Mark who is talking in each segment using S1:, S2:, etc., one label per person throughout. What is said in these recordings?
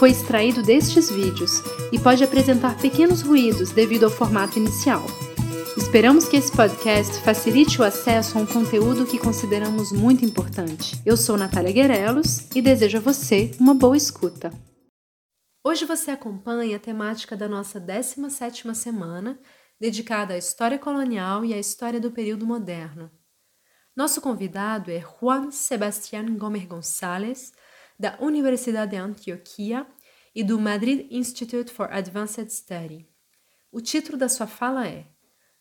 S1: foi extraído destes vídeos e pode apresentar pequenos ruídos devido ao formato inicial. Esperamos que esse podcast facilite o acesso a um conteúdo que consideramos muito importante. Eu sou Natália Guerelos e desejo a você uma boa escuta. Hoje você acompanha a temática da nossa 17ª semana, dedicada à história colonial e à história do período moderno. Nosso convidado é Juan Sebastián Gomes González, da Universidade de Antioquia e do Madrid Institute for Advanced Study. O título da sua fala é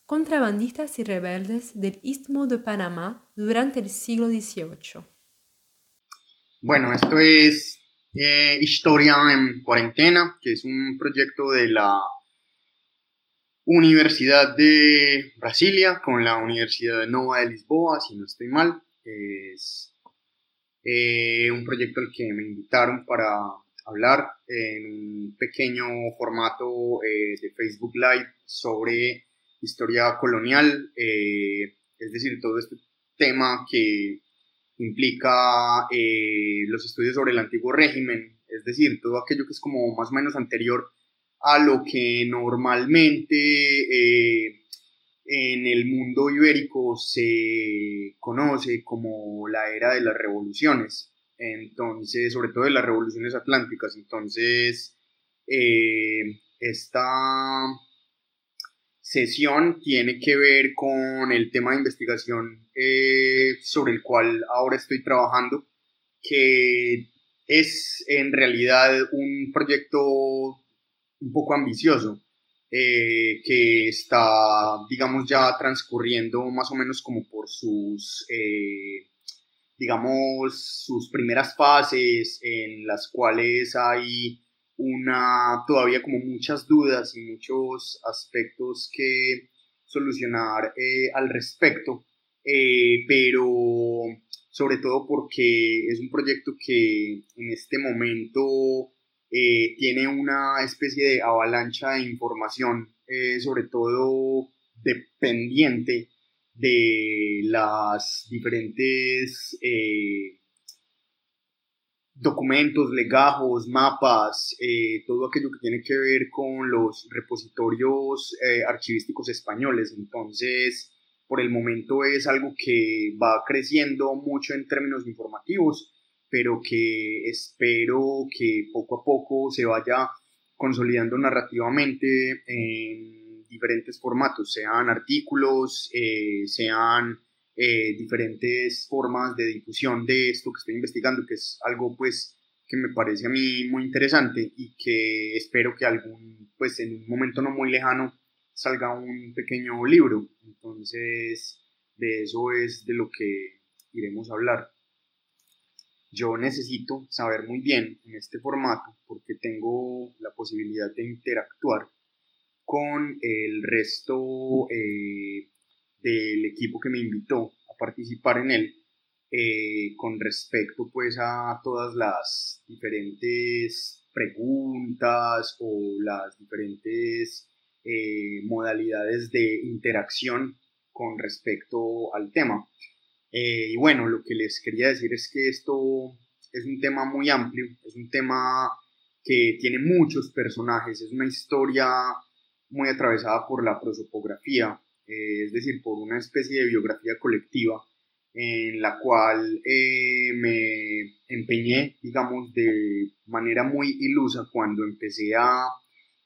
S1: Contrabandistas y rebeldes del Istmo de Panamá durante el siglo XVIII.
S2: Bueno, esto es eh, Historia en Cuarentena, que es un proyecto de la Universidad de Brasilia con la Universidad de Nova de Lisboa, si no estoy mal. Es eh, un proyecto al que me invitaron para hablar en un pequeño formato eh, de Facebook Live sobre historia colonial, eh, es decir, todo este tema que implica los estudios sobre el antiguo régimen, es decir, todo aquello que es como más o menos anterior a lo que normalmente en el mundo ibérico se conoce como la era de las revoluciones, entonces, sobre todo de las revoluciones atlánticas. Entonces, eh, esta sesión tiene que ver con el tema de investigación eh, sobre el cual ahora estoy trabajando, que es en realidad un proyecto un poco ambicioso eh, que está, digamos, ya transcurriendo más o menos como por sus, eh, digamos, sus primeras fases en las cuales hay una, todavía como muchas dudas y muchos aspectos que solucionar eh, al respecto, pero sobre todo porque es un proyecto que en este momento eh, tiene una especie de avalancha de información, eh, sobre todo dependiente de las diferentes eh, documentos, legajos, mapas, todo aquello que tiene que ver con los repositorios archivísticos españoles. Entonces, por el momento es algo que va creciendo mucho en términos informativos pero que espero que poco a poco se vaya consolidando narrativamente en diferentes formatos, sean artículos, eh, sean eh, diferentes formas de difusión de esto que estoy investigando, que es algo pues que me parece a mí muy interesante y que espero que algún, pues en un momento no muy lejano salga un pequeño libro. Entonces, de eso es de lo que iremos a hablar yo necesito saber muy bien en este formato porque tengo la posibilidad de interactuar con el resto eh, del equipo que me invitó a participar en él eh, con respecto pues a todas las diferentes preguntas o las diferentes eh, modalidades de interacción con respecto al tema. Eh, y bueno, lo que les quería decir es que esto es un tema muy amplio, es un tema que tiene muchos personajes, es una historia muy atravesada por la prosopografía, eh, es decir, por una especie de biografía colectiva en la cual eh, me empeñé, digamos, de manera muy ilusa cuando empecé a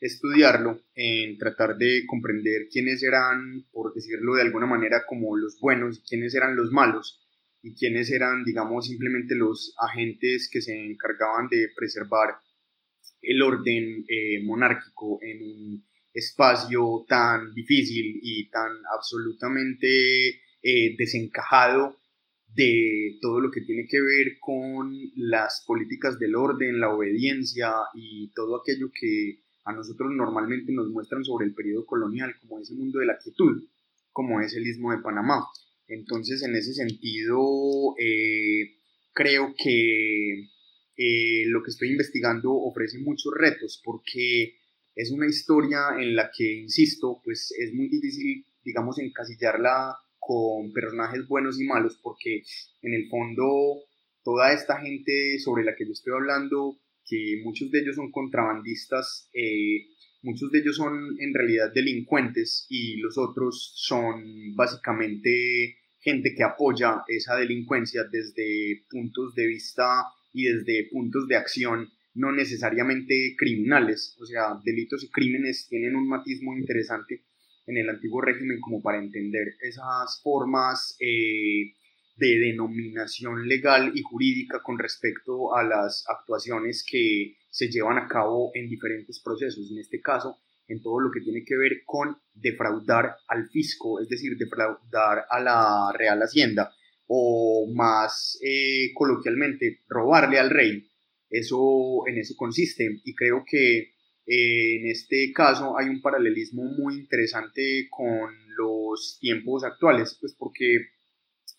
S2: estudiarlo, en tratar de comprender quiénes eran, por decirlo de alguna manera, como los buenos, quiénes eran los malos y quiénes eran, digamos, simplemente los agentes que se encargaban de preservar el orden eh, monárquico en un espacio tan difícil y tan absolutamente eh, desencajado de todo lo que tiene que ver con las políticas del orden, la obediencia y todo aquello que a nosotros normalmente nos muestran sobre el periodo colonial como ese mundo de la quietud, como es el istmo de Panamá. Entonces, en ese sentido, eh, creo que eh, lo que estoy investigando ofrece muchos retos porque es una historia en la que, insisto, pues es muy difícil, digamos, encasillarla con personajes buenos y malos porque en el fondo toda esta gente sobre la que yo estoy hablando, que muchos de ellos son contrabandistas, eh, muchos de ellos son en realidad delincuentes y los otros son básicamente gente que apoya esa delincuencia desde puntos de vista y desde puntos de acción no necesariamente criminales, o sea, delitos y crímenes tienen un matiz muy interesante en el antiguo régimen como para entender esas formas eh, de denominación legal y jurídica con respecto a las actuaciones que se llevan a cabo en diferentes procesos, en este caso en todo lo que tiene que ver con defraudar al fisco, es decir, defraudar a la Real Hacienda o más eh, coloquialmente robarle al rey. Eso en eso consiste y creo que eh, en este caso hay un paralelismo muy interesante con los tiempos actuales, pues porque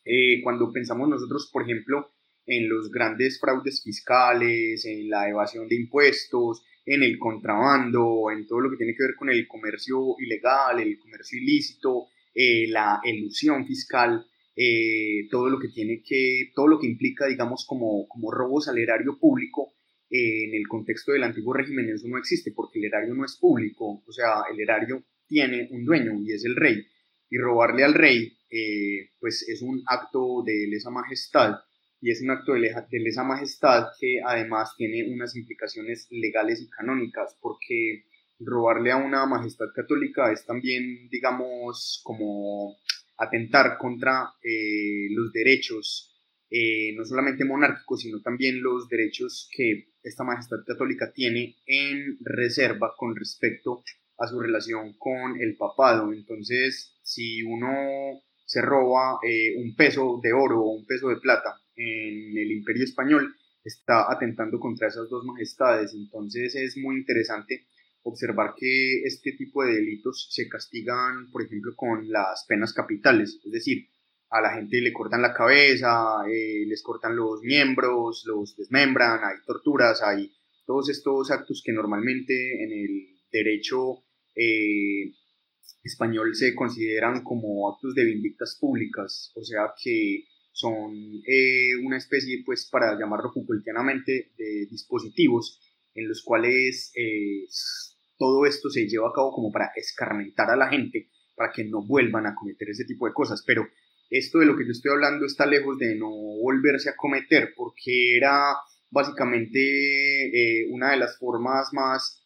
S2: eh, cuando pensamos nosotros, por ejemplo, en los grandes fraudes fiscales, en la evasión de impuestos, en el contrabando, en todo lo que tiene que ver con el comercio ilegal, el comercio ilícito, eh, la elusión fiscal, eh, todo lo que tiene que, todo lo que implica, digamos, como, como robos al erario público, en el contexto del antiguo régimen eso no existe porque el erario no es público, o sea, el erario tiene un dueño y es el rey, y robarle al rey eh, pues es un acto de lesa majestad y es un acto de, lesa majestad que además tiene unas implicaciones legales y canónicas porque robarle a una majestad católica es también digamos como atentar contra eh, los derechos eh, no solamente monárquicos sino también los derechos que esta majestad católica tiene en reserva con respecto a su relación con el papado. Entonces si uno se roba eh, un peso de oro o un peso de plata en el imperio español, está atentando contra esas dos majestades. Entonces es muy interesante observar que este tipo de delitos se castigan, por ejemplo, con las penas capitales, es decir, a la gente le cortan la cabeza, eh, les cortan los miembros, los desmembran, hay torturas, hay todos estos actos que normalmente en el derecho eh, español se consideran como actos de vindictas públicas, o sea que son eh, una especie, pues para llamarlo Foucaultianamente, de dispositivos en los cuales eh, todo esto se lleva a cabo como para escarmentar a la gente, para que no vuelvan a cometer ese tipo de cosas, pero esto de lo que yo estoy hablando está lejos de no volverse a cometer, porque era básicamente eh, una de las formas más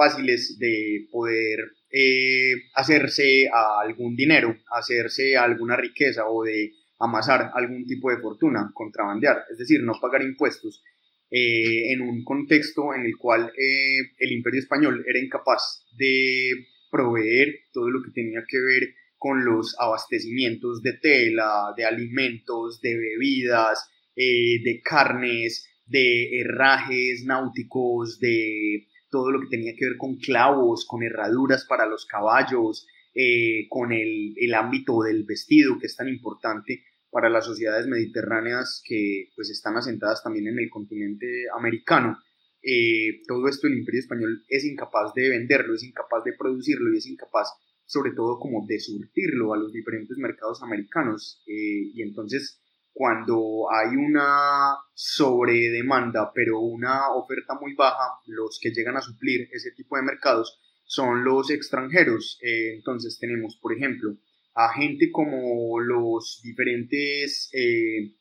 S2: fáciles de poder eh, hacerse a algún dinero, hacerse a alguna riqueza o de amasar algún tipo de fortuna, contrabandear, es decir, no pagar impuestos eh, en un contexto en el cual eh, el imperio español era incapaz de proveer todo lo que tenía que ver con los abastecimientos de tela, de alimentos, de bebidas, de carnes, de herrajes náuticos, de todo lo que tenía que ver con clavos, con herraduras para los caballos, eh, con el, ámbito del vestido, que es tan importante para las sociedades mediterráneas que pues están asentadas también en el continente americano. Eh, todo esto el imperio español es incapaz de venderlo, es incapaz de producirlo y es incapaz sobre todo como de surtirlo a los diferentes mercados americanos. Eh, y entonces cuando hay una sobredemanda, pero una oferta muy baja, los que llegan a suplir ese tipo de mercados son los extranjeros. Eh, entonces tenemos, por ejemplo, a gente como los diferentes eh,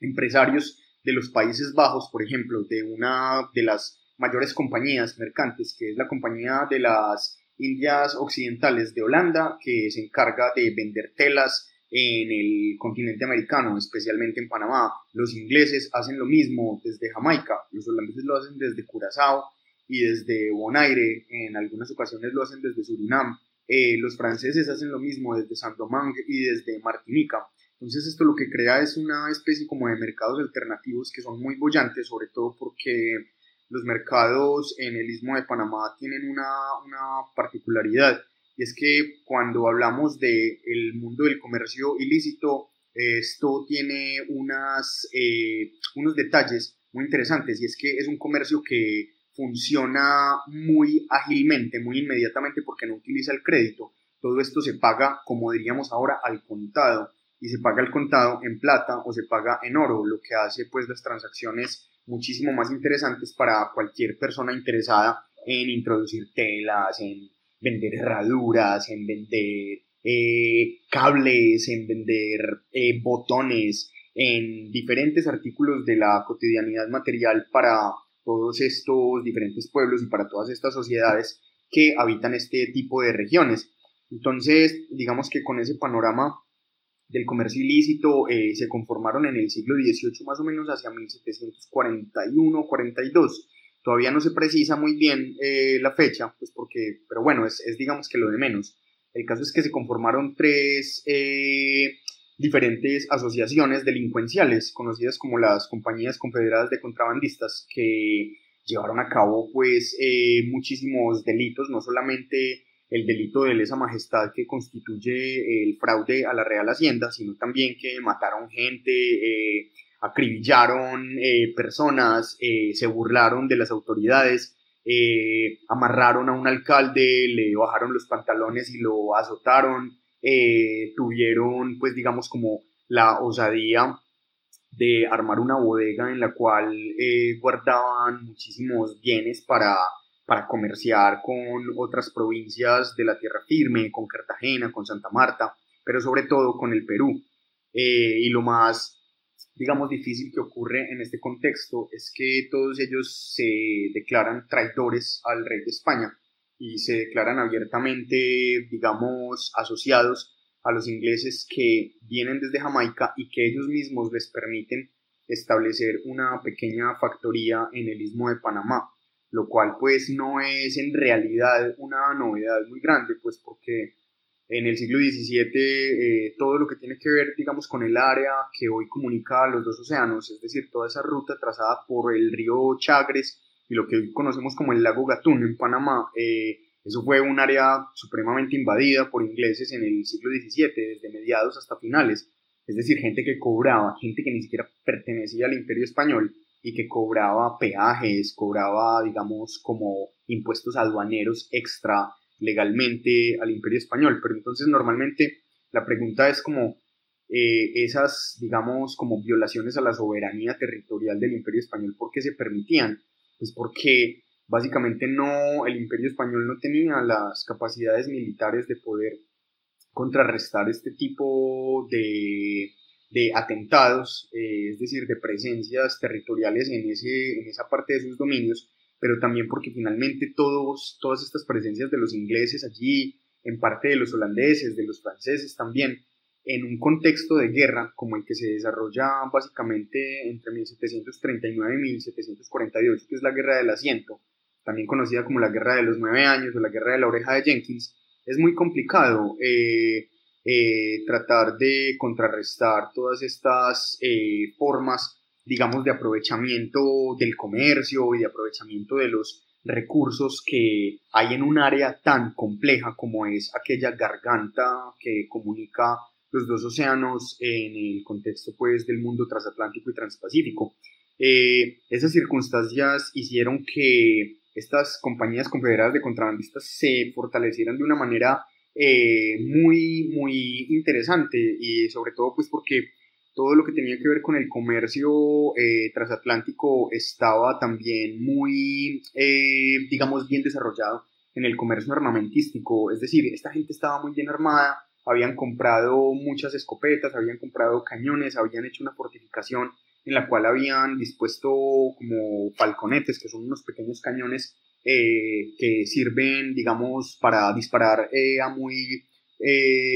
S2: empresarios de los Países Bajos, por ejemplo, de una de las mayores compañías mercantes, que es la compañía de las Indias Occidentales de Holanda, que se encarga de vender telas en el continente americano, especialmente en Panamá. Los ingleses hacen lo mismo desde Jamaica, los holandeses lo hacen desde Curazao y desde Bonaire, en algunas ocasiones lo hacen desde Surinam. Eh, los franceses hacen lo mismo desde Saint-Domingue y desde Martinica. Entonces esto lo que crea es una especie como de mercados alternativos que son muy bollantes, sobre todo porque los mercados en el istmo de Panamá tienen una, una particularidad y es que cuando hablamos del el mundo del comercio ilícito, esto tiene unas, eh, unos detalles muy interesantes y es que es un comercio que funciona muy ágilmente, muy inmediatamente porque no utiliza el crédito. Todo esto se paga, como diríamos ahora, al contado y se paga al contado en plata o se paga en oro, lo que hace pues las transacciones muchísimo más interesantes para cualquier persona interesada en introducir telas, en vender herraduras, en vender eh, cables, en vender eh, botones, en diferentes artículos de la cotidianidad material para todos estos diferentes pueblos y para todas estas sociedades que habitan este tipo de regiones. Entonces, digamos que con ese panorama del comercio ilícito eh, se conformaron en el siglo XVIII más o menos hacia 1741-42 Todavía no se precisa muy bien eh, la fecha, pues porque, pero bueno, es, digamos que lo de menos. El caso es que se conformaron tres eh, diferentes asociaciones delincuenciales, conocidas como las Compañías Confederadas de Contrabandistas, que llevaron a cabo pues eh, muchísimos delitos, no solamente el delito de lesa majestad que constituye el fraude a la Real Hacienda, sino también que mataron gente, acribillaron eh, personas, eh, se burlaron de las autoridades, eh, amarraron a un alcalde, le bajaron los pantalones y lo azotaron, tuvieron pues digamos como la osadía de armar una bodega en la cual guardaban muchísimos bienes para, para comerciar con otras provincias de la tierra firme, con Cartagena, con Santa Marta, pero sobre todo con el Perú. y lo más digamos, difícil que ocurre en este contexto es que todos ellos se declaran traidores al rey de España y se declaran abiertamente, digamos, asociados a los ingleses que vienen desde Jamaica y que ellos mismos les permiten establecer una pequeña factoría en el istmo de Panamá, lo cual pues no es en realidad una novedad muy grande, pues porque en el siglo XVII eh, todo lo que tiene que ver, digamos, con el área que hoy comunica los dos océanos, es decir, toda esa ruta trazada por el río Chagres y lo que hoy conocemos como el lago Gatún en Panamá, eh, eso fue un área supremamente invadida por ingleses en el siglo XVII, desde mediados hasta finales, es decir, gente que cobraba, gente que ni siquiera pertenecía al imperio español y que cobraba peajes, cobraba, digamos, como impuestos aduaneros extra legalmente al imperio español, pero entonces normalmente la pregunta es como eh, esas, digamos, como violaciones a la soberanía territorial del imperio español, ¿por qué se permitían? Pues porque básicamente no, el imperio español no tenía las capacidades militares de poder contrarrestar este tipo de, de atentados, eh, es decir, de presencias territoriales en, ese, en esa parte de sus dominios, pero también porque finalmente todos, todas estas presencias de los ingleses allí, en parte de los holandeses, de los franceses también, en un contexto de guerra como el que se desarrolla básicamente entre 1739 y 1748, que es la Guerra del Asiento, también conocida como la Guerra de los Nueve Años o la Guerra de la Oreja de Jenkins, es muy complicado eh, eh, tratar de contrarrestar todas estas eh, formas digamos, de aprovechamiento del comercio y de aprovechamiento de los recursos que hay en un área tan compleja como es aquella garganta que comunica los dos océanos en el contexto pues del mundo transatlántico y transpacífico. Eh, esas circunstancias hicieron que estas compañías confederadas de contrabandistas se fortalecieran de una manera eh, muy, muy interesante y sobre todo pues porque todo lo que tenía que ver con el comercio eh, transatlántico estaba también muy, eh, digamos, bien desarrollado en el comercio armamentístico. Es decir, esta gente estaba muy bien armada, habían comprado muchas escopetas, habían comprado cañones, habían hecho una fortificación en la cual habían dispuesto como falconetes, que son unos pequeños cañones eh, que sirven, digamos, para disparar a muy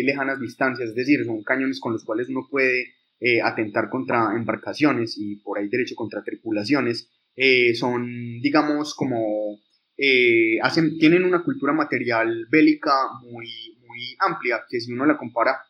S2: lejanas distancias. Es decir, son cañones con los cuales uno puede eh, atentar contra embarcaciones y por ahí derecho contra tripulaciones, eh, son, digamos, como, eh, hacen, tienen una cultura material bélica muy, muy amplia, que si uno la compara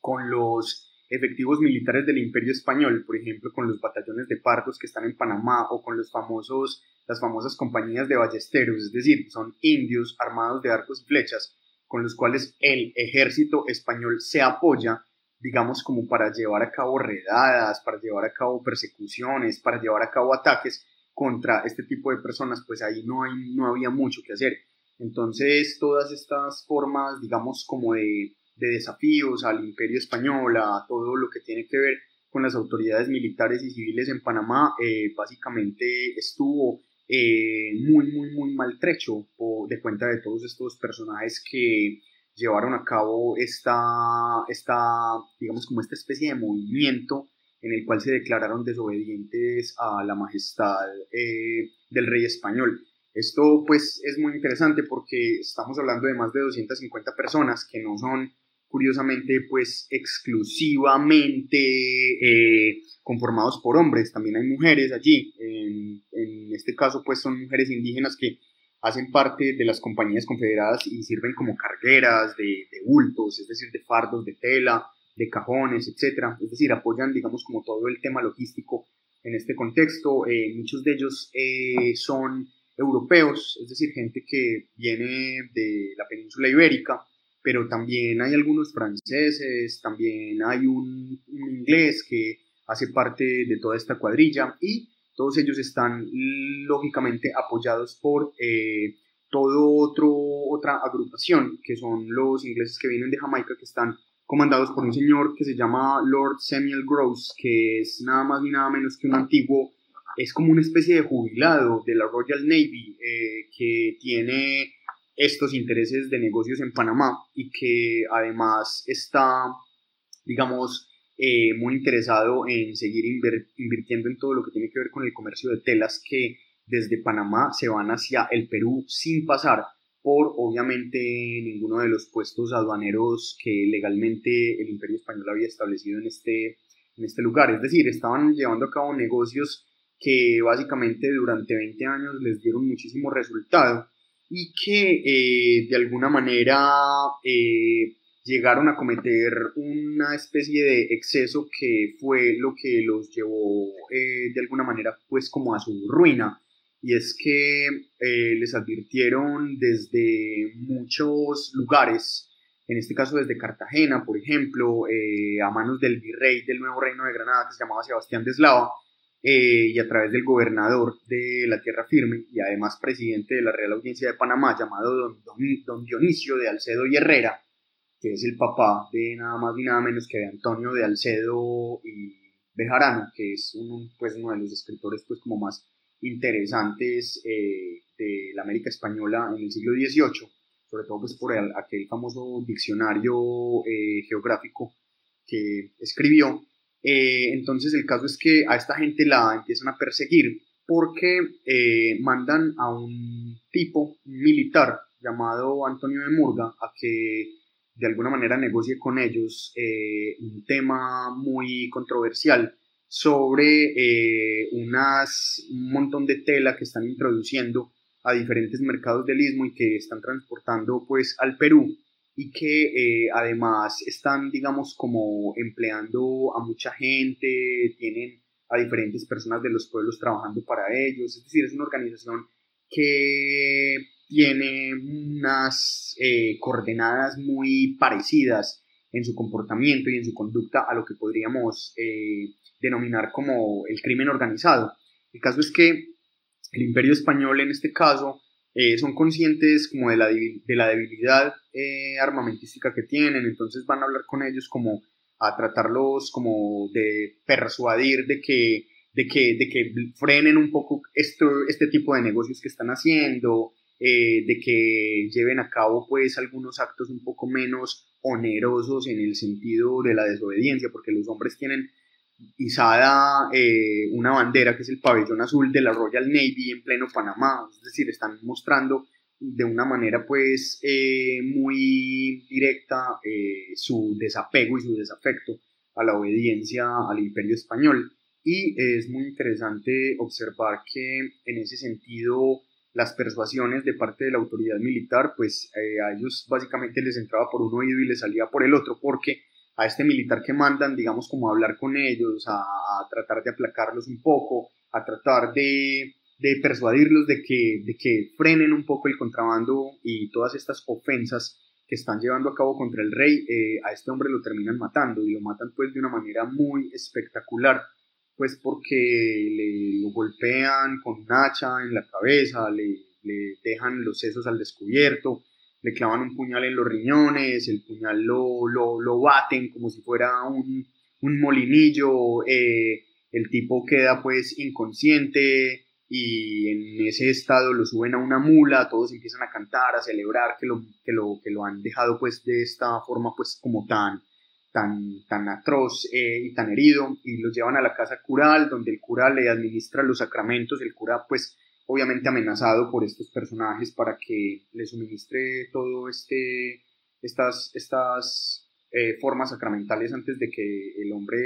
S2: con los efectivos militares del imperio español, por ejemplo, con los batallones de pardos que están en Panamá o con los famosos las famosas compañías de ballesteros, es decir, son indios armados de arcos y flechas con los cuales el ejército español se apoya, digamos, como para llevar a cabo redadas, para llevar a cabo persecuciones, para llevar a cabo ataques contra este tipo de personas, pues ahí no, no había mucho que hacer. Entonces, todas estas formas, digamos, como de, desafíos al imperio español, a todo lo que tiene que ver con las autoridades militares y civiles en Panamá, eh, básicamente estuvo eh, muy, muy, muy maltrecho de cuenta de todos estos personajes que llevaron a cabo esta, esta, digamos, como esta especie de movimiento en el cual se declararon desobedientes a la majestad eh, del rey español. Esto pues es muy interesante porque estamos hablando de más de 250 personas que no son curiosamente pues exclusivamente eh, conformados por hombres, también hay mujeres allí, en, este caso pues son mujeres indígenas que hacen parte de las compañías confederadas y sirven como cargueras de, bultos, es decir, de fardos de tela, de cajones, etcétera, es decir, apoyan digamos como todo el tema logístico en este contexto, eh, muchos de ellos eh, son europeos, es decir, gente que viene de la península ibérica, pero también hay algunos franceses, también hay un, inglés que hace parte de toda esta cuadrilla y todos ellos están lógicamente apoyados por eh, todo otro, otra agrupación, que son los ingleses que vienen de Jamaica, que están comandados por un señor que se llama Lord Samuel Gross, que es nada más ni nada menos que un antiguo, es como una especie de jubilado de la Royal Navy, eh, que tiene estos intereses de negocios en Panamá y que además está, digamos, eh, muy interesado en seguir invirtiendo en todo lo que tiene que ver con el comercio de telas que desde Panamá se van hacia el Perú sin pasar por obviamente ninguno de los puestos aduaneros que legalmente el imperio español había establecido en este, en este lugar. Es decir, estaban llevando a cabo negocios que básicamente durante 20 años les dieron muchísimo resultado y que eh, de alguna manera eh, llegaron a cometer una especie de exceso que fue lo que los llevó eh, de alguna manera pues como a su ruina. Y es que les advirtieron desde muchos lugares en este caso desde Cartagena por ejemplo a manos del virrey del nuevo reino de Granada que se llamaba Sebastián de Eslava eh, y a través del gobernador de la Tierra Firme y además presidente de la Real Audiencia de Panamá, llamado don, don, Dionisio de Alcedo y Herrera, que es el papá de nada más ni nada menos que de Antonio de Alcedo y Bejarano, que es uno, pues, uno de los escritores pues, como más interesantes eh, de la América Española en el siglo XVIII, sobre todo pues, por aquel famoso diccionario eh, geográfico que escribió. Eh, entonces el caso es que a esta gente la empiezan a perseguir porque mandan a un tipo militar llamado Antonio de Murga a que de alguna manera negocie con ellos eh, un tema muy controversial sobre unas, un montón de tela que están introduciendo a diferentes mercados del istmo y que están transportando pues al Perú y que eh, además están, digamos, como empleando a mucha gente, tienen a diferentes personas de los pueblos trabajando para ellos, es decir, es una organización que tiene unas eh, coordenadas muy parecidas en su comportamiento y en su conducta a lo que podríamos eh, denominar como el crimen organizado. El caso es que el imperio español en este caso eh, son conscientes como de la, de la debilidad eh, armamentística que tienen, entonces van a hablar con ellos como a tratarlos como de persuadir de que, de que, de que frenen un poco esto, este tipo de negocios que están haciendo, eh, de que lleven a cabo pues algunos actos un poco menos onerosos en el sentido de la desobediencia, porque los hombres tienen izada eh, una bandera que es el pabellón azul de la Royal Navy en pleno Panamá, es decir, están mostrando de una manera pues eh, muy directa eh, su desapego y su desafecto a la obediencia al imperio español. Y es muy interesante observar que en ese sentido las persuasiones de parte de la autoridad militar pues a ellos básicamente les entraba por un oído y les salía por el otro porque a este militar que mandan, digamos, como a hablar con ellos, a, tratar de aplacarlos un poco, a tratar de de persuadirlos de que, de que frenen un poco el contrabando y todas estas ofensas que están llevando a cabo contra el rey, eh, a este hombre lo terminan matando y lo matan pues de una manera muy espectacular, pues porque le lo golpean con un hacha en la cabeza, le, le dejan los sesos al descubierto, le clavan un puñal en los riñones, el puñal lo, lo, lo baten como si fuera un, un molinillo, eh, el tipo queda pues inconsciente, y en ese estado lo suben a una mula, todos empiezan a cantar, a celebrar que lo, que lo, que lo han dejado pues de esta forma pues como tan, tan, tan atroz eh, y tan herido y los llevan a la casa cural donde el cura le administra los sacramentos, el cura pues obviamente amenazado por estos personajes para que le suministre todo este, estas, estas eh, formas sacramentales antes de que el hombre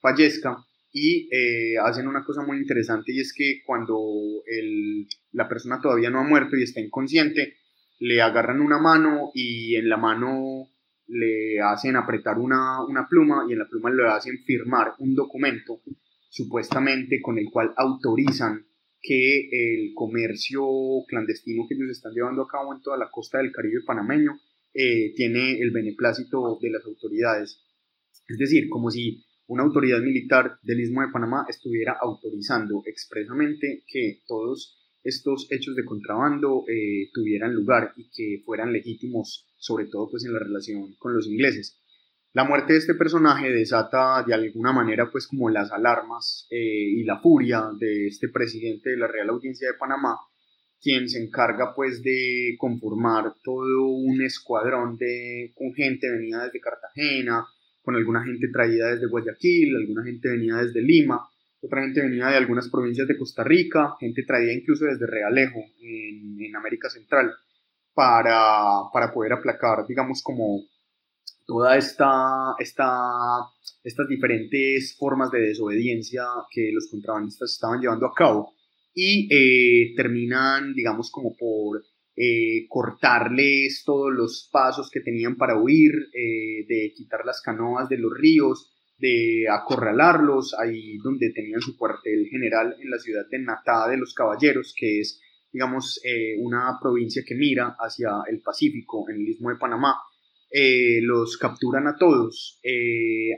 S2: fallezca. Y eh, hacen una cosa muy interesante y es que cuando el, la persona todavía no ha muerto y está inconsciente, le agarran una mano y en la mano le hacen apretar una, una pluma y en la pluma le hacen firmar un documento supuestamente con el cual autorizan que el comercio clandestino que ellos están llevando a cabo en toda la costa del Caribe panameño eh, tiene el beneplácito de las autoridades. Es decir, como si una autoridad militar del Istmo de Panamá estuviera autorizando expresamente que todos estos hechos de contrabando eh, tuvieran lugar y que fueran legítimos, sobre todo pues en la relación con los ingleses. La muerte de este personaje desata de alguna manera pues como las alarmas eh, y la furia de este presidente de la Real Audiencia de Panamá, quien se encarga pues de conformar todo un escuadrón de con gente venida desde Cartagena, con alguna gente traída desde Guayaquil, alguna gente venía desde Lima, otra gente venía de algunas provincias de Costa Rica, gente traída incluso desde Realejo, en, en América Central, para, para, poder aplacar, digamos, como toda esta, esta, estas diferentes formas de desobediencia que los contrabandistas estaban llevando a cabo. Y eh, terminan, digamos, como por eh, cortarles todos los pasos que tenían para huir, eh, de quitar las canoas de los ríos, de acorralarlos, ahí donde tenían su cuartel general en la ciudad de Natá de los Caballeros, que es, digamos, eh, una provincia que mira hacia el Pacífico, en el istmo de Panamá. los capturan a todos,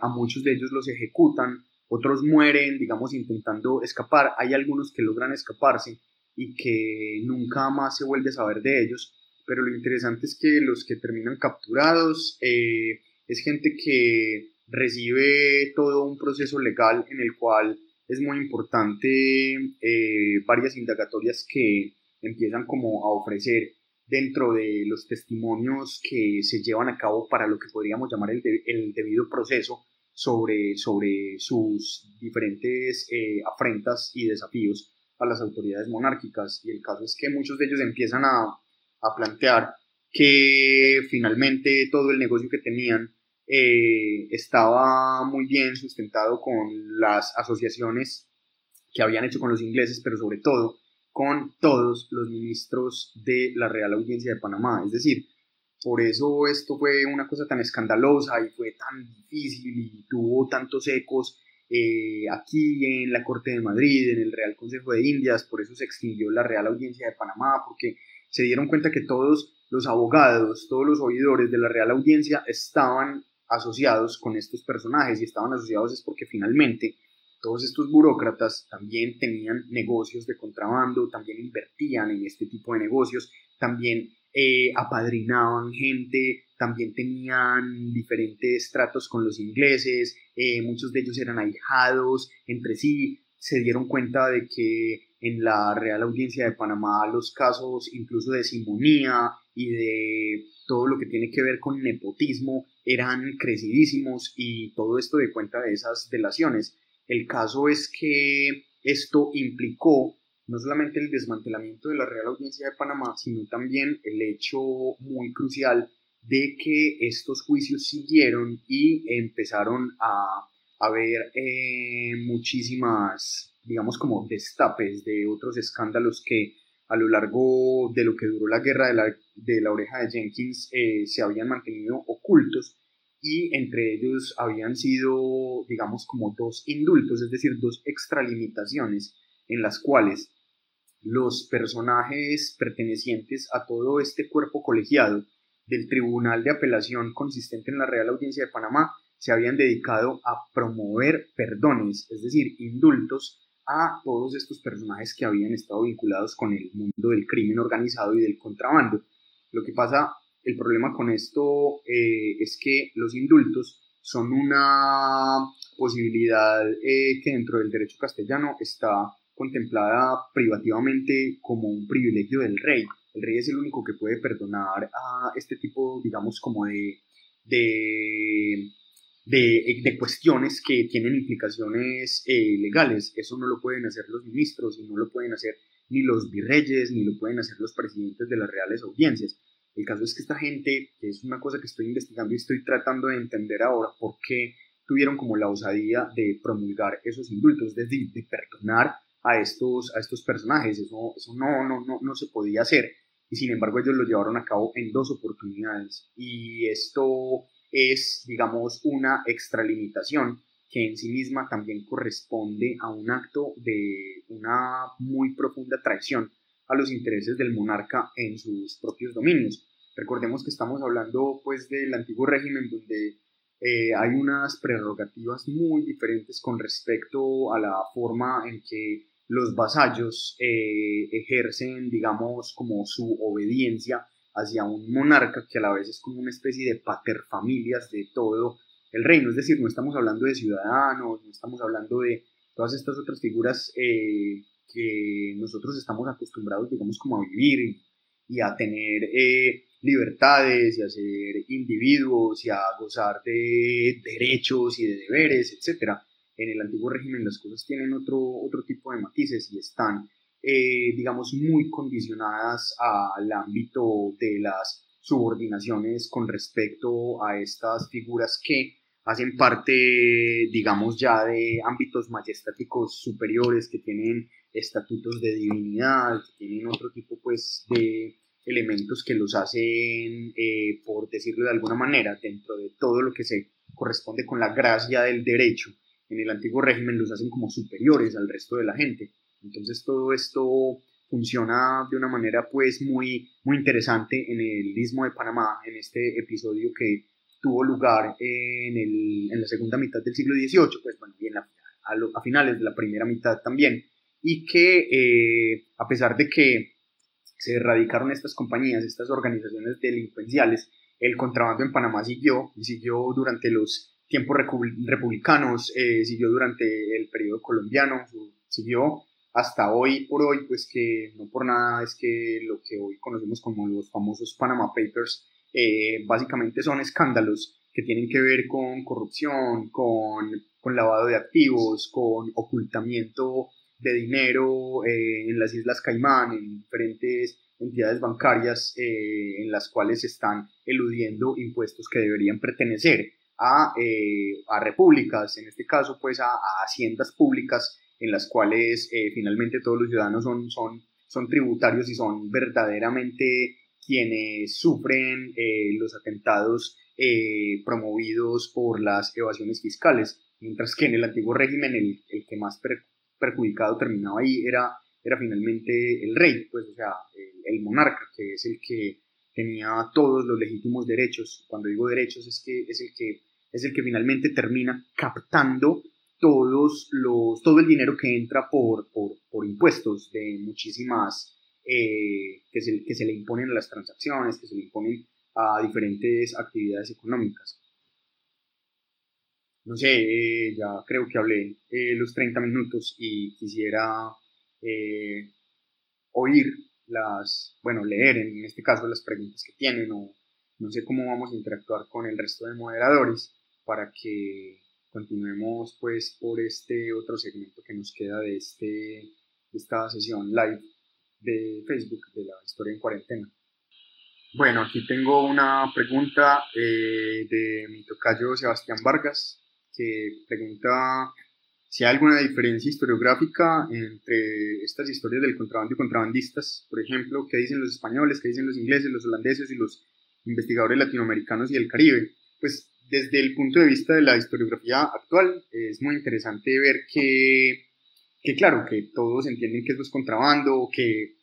S2: a muchos de ellos los ejecutan, otros mueren, digamos, intentando escapar. Hay algunos que logran escaparse, y que nunca más se vuelve a saber de ellos. Pero lo interesante es que los que terminan capturados eh, es gente que recibe todo un proceso legal en el cual es muy importante eh, varias indagatorias que empiezan como a ofrecer dentro de los testimonios que se llevan a cabo para lo que podríamos llamar el, el debido proceso sobre, sobre sus diferentes eh, afrentas y desafíos a las autoridades monárquicas. Y el caso es que muchos de ellos empiezan a, a plantear que finalmente todo el negocio que tenían eh, estaba muy bien sustentado con las asociaciones que habían hecho con los ingleses, pero sobre todo con todos los ministros de la Real Audiencia de Panamá. Es decir, por eso esto fue una cosa tan escandalosa y fue tan difícil y tuvo tantos ecos eh, aquí en la Corte de Madrid, en el Real Consejo de Indias, por eso se extinguió la Real Audiencia de Panamá, porque se dieron cuenta que todos los abogados, todos los oidores de la Real Audiencia estaban asociados con estos personajes y estaban asociados es porque finalmente todos estos burócratas también tenían negocios de contrabando, también invertían en este tipo de negocios, también eh, apadrinaban gente, también tenían diferentes tratos con los ingleses, eh, muchos de ellos eran ahijados entre sí, se dieron cuenta de que en la Real Audiencia de Panamá los casos incluso de simonía y de todo lo que tiene que ver con nepotismo eran crecidísimos y todo esto de cuenta de esas delaciones. El caso es que esto implicó no solamente el desmantelamiento de la Real Audiencia de Panamá, sino también el hecho muy crucial de que estos juicios siguieron y empezaron a haber eh, muchísimas, digamos, como destapes de otros escándalos que a lo largo de lo que duró la guerra de la, de la oreja de Jenkins eh, se habían mantenido ocultos y entre ellos habían sido, digamos, como dos indultos, es decir, dos extralimitaciones en las cuales los personajes pertenecientes a todo este cuerpo colegiado del Tribunal de Apelación consistente en la Real Audiencia de Panamá se habían dedicado a promover perdones, es decir, indultos a todos estos personajes que habían estado vinculados con el mundo del crimen organizado y del contrabando. Lo que pasa, el problema con esto eh, es que los indultos son una posibilidad eh, que dentro del derecho castellano está contemplada privativamente como un privilegio del rey. El rey es el único que puede perdonar a este tipo, digamos, como de, de, de, cuestiones que tienen implicaciones eh, legales. Eso no lo pueden hacer los ministros y no lo pueden hacer ni los virreyes, ni lo pueden hacer los presidentes de las reales audiencias. El caso es que esta gente, que es una cosa que estoy investigando y estoy tratando de entender ahora por qué tuvieron como la osadía de promulgar esos indultos, es de perdonar a estos, a estos personajes. Eso, eso no, no, no, no se podía hacer. Y sin embargo ellos lo llevaron a cabo en dos oportunidades. Y esto es, digamos, una extralimitación que en sí misma también corresponde a un acto de una muy profunda traición a los intereses del monarca en sus propios dominios. Recordemos que estamos hablando pues del antiguo régimen donde eh, hay unas prerrogativas muy diferentes con respecto a la forma en que los vasallos eh, ejercen, digamos, como su obediencia hacia un monarca que a la vez es como una especie de paterfamilias de todo el reino. Es decir, no estamos hablando de ciudadanos, no estamos hablando de todas estas otras figuras eh, que nosotros estamos acostumbrados, digamos, como a vivir y, a tener eh, libertades y a ser individuos y a gozar de derechos y de deberes, etcétera en el antiguo régimen las cosas tienen otro, otro tipo de matices y están, eh, digamos, muy condicionadas al ámbito de las subordinaciones con respecto a estas figuras que hacen parte, digamos, ya de ámbitos majestáticos superiores, que tienen estatutos de divinidad, que tienen otro tipo, pues, de elementos que los hacen, eh, por decirlo de alguna manera, dentro de todo lo que se corresponde con la gracia del derecho, en el antiguo régimen los hacen como superiores al resto de la gente. Entonces todo esto funciona de una manera pues muy, muy interesante en el Istmo de Panamá, en este episodio que tuvo lugar en, el, en la segunda mitad del siglo XVIII, pues bueno, y a, finales de la primera mitad también, y que eh, a pesar de que se erradicaron estas compañías, estas organizaciones delincuenciales, el contrabando en Panamá siguió y siguió durante los tiempos republicanos, eh, siguió durante el periodo colombiano, siguió hasta hoy por hoy, pues que no por nada es que lo que hoy conocemos como los famosos Panama Papers, eh, básicamente son escándalos que tienen que ver con corrupción, con, con lavado de activos, con ocultamiento de dinero eh, en las Islas Caimán, en diferentes entidades bancarias en las cuales están eludiendo impuestos que deberían pertenecer a, eh, a repúblicas, en este caso pues a, haciendas públicas en las cuales eh, finalmente todos los ciudadanos son, son, son tributarios y son verdaderamente quienes sufren eh, los atentados promovidos por las evasiones fiscales, mientras que en el antiguo régimen el, el que más perjudicado terminaba ahí era, era finalmente el rey, pues o sea, el, el monarca, que es el que tenía todos los legítimos derechos. Cuando digo derechos es que es el que es el que finalmente termina captando todos los, todo el dinero que entra por, por, impuestos de muchísimas eh, que, se, que se le imponen a las transacciones, que se le imponen a diferentes actividades económicas. No sé, eh, ya creo que hablé eh, los 30 minutos y quisiera oír las, bueno, leer en este caso las preguntas que tienen o no sé cómo vamos a interactuar con el resto de moderadores para que continuemos pues por este otro segmento que nos queda de, este, esta sesión live de Facebook de la historia en cuarentena. Bueno, aquí tengo una pregunta eh, de mi tocayo Sebastián Vargas, que pregunta si hay alguna diferencia historiográfica entre estas historias del contrabando y contrabandistas, por ejemplo, qué dicen los españoles, qué dicen los ingleses, los holandeses y los investigadores latinoamericanos y del Caribe. Pues desde el punto de vista de la historiografía actual, es muy interesante ver que que claro, que todos entienden que eso es contrabando, que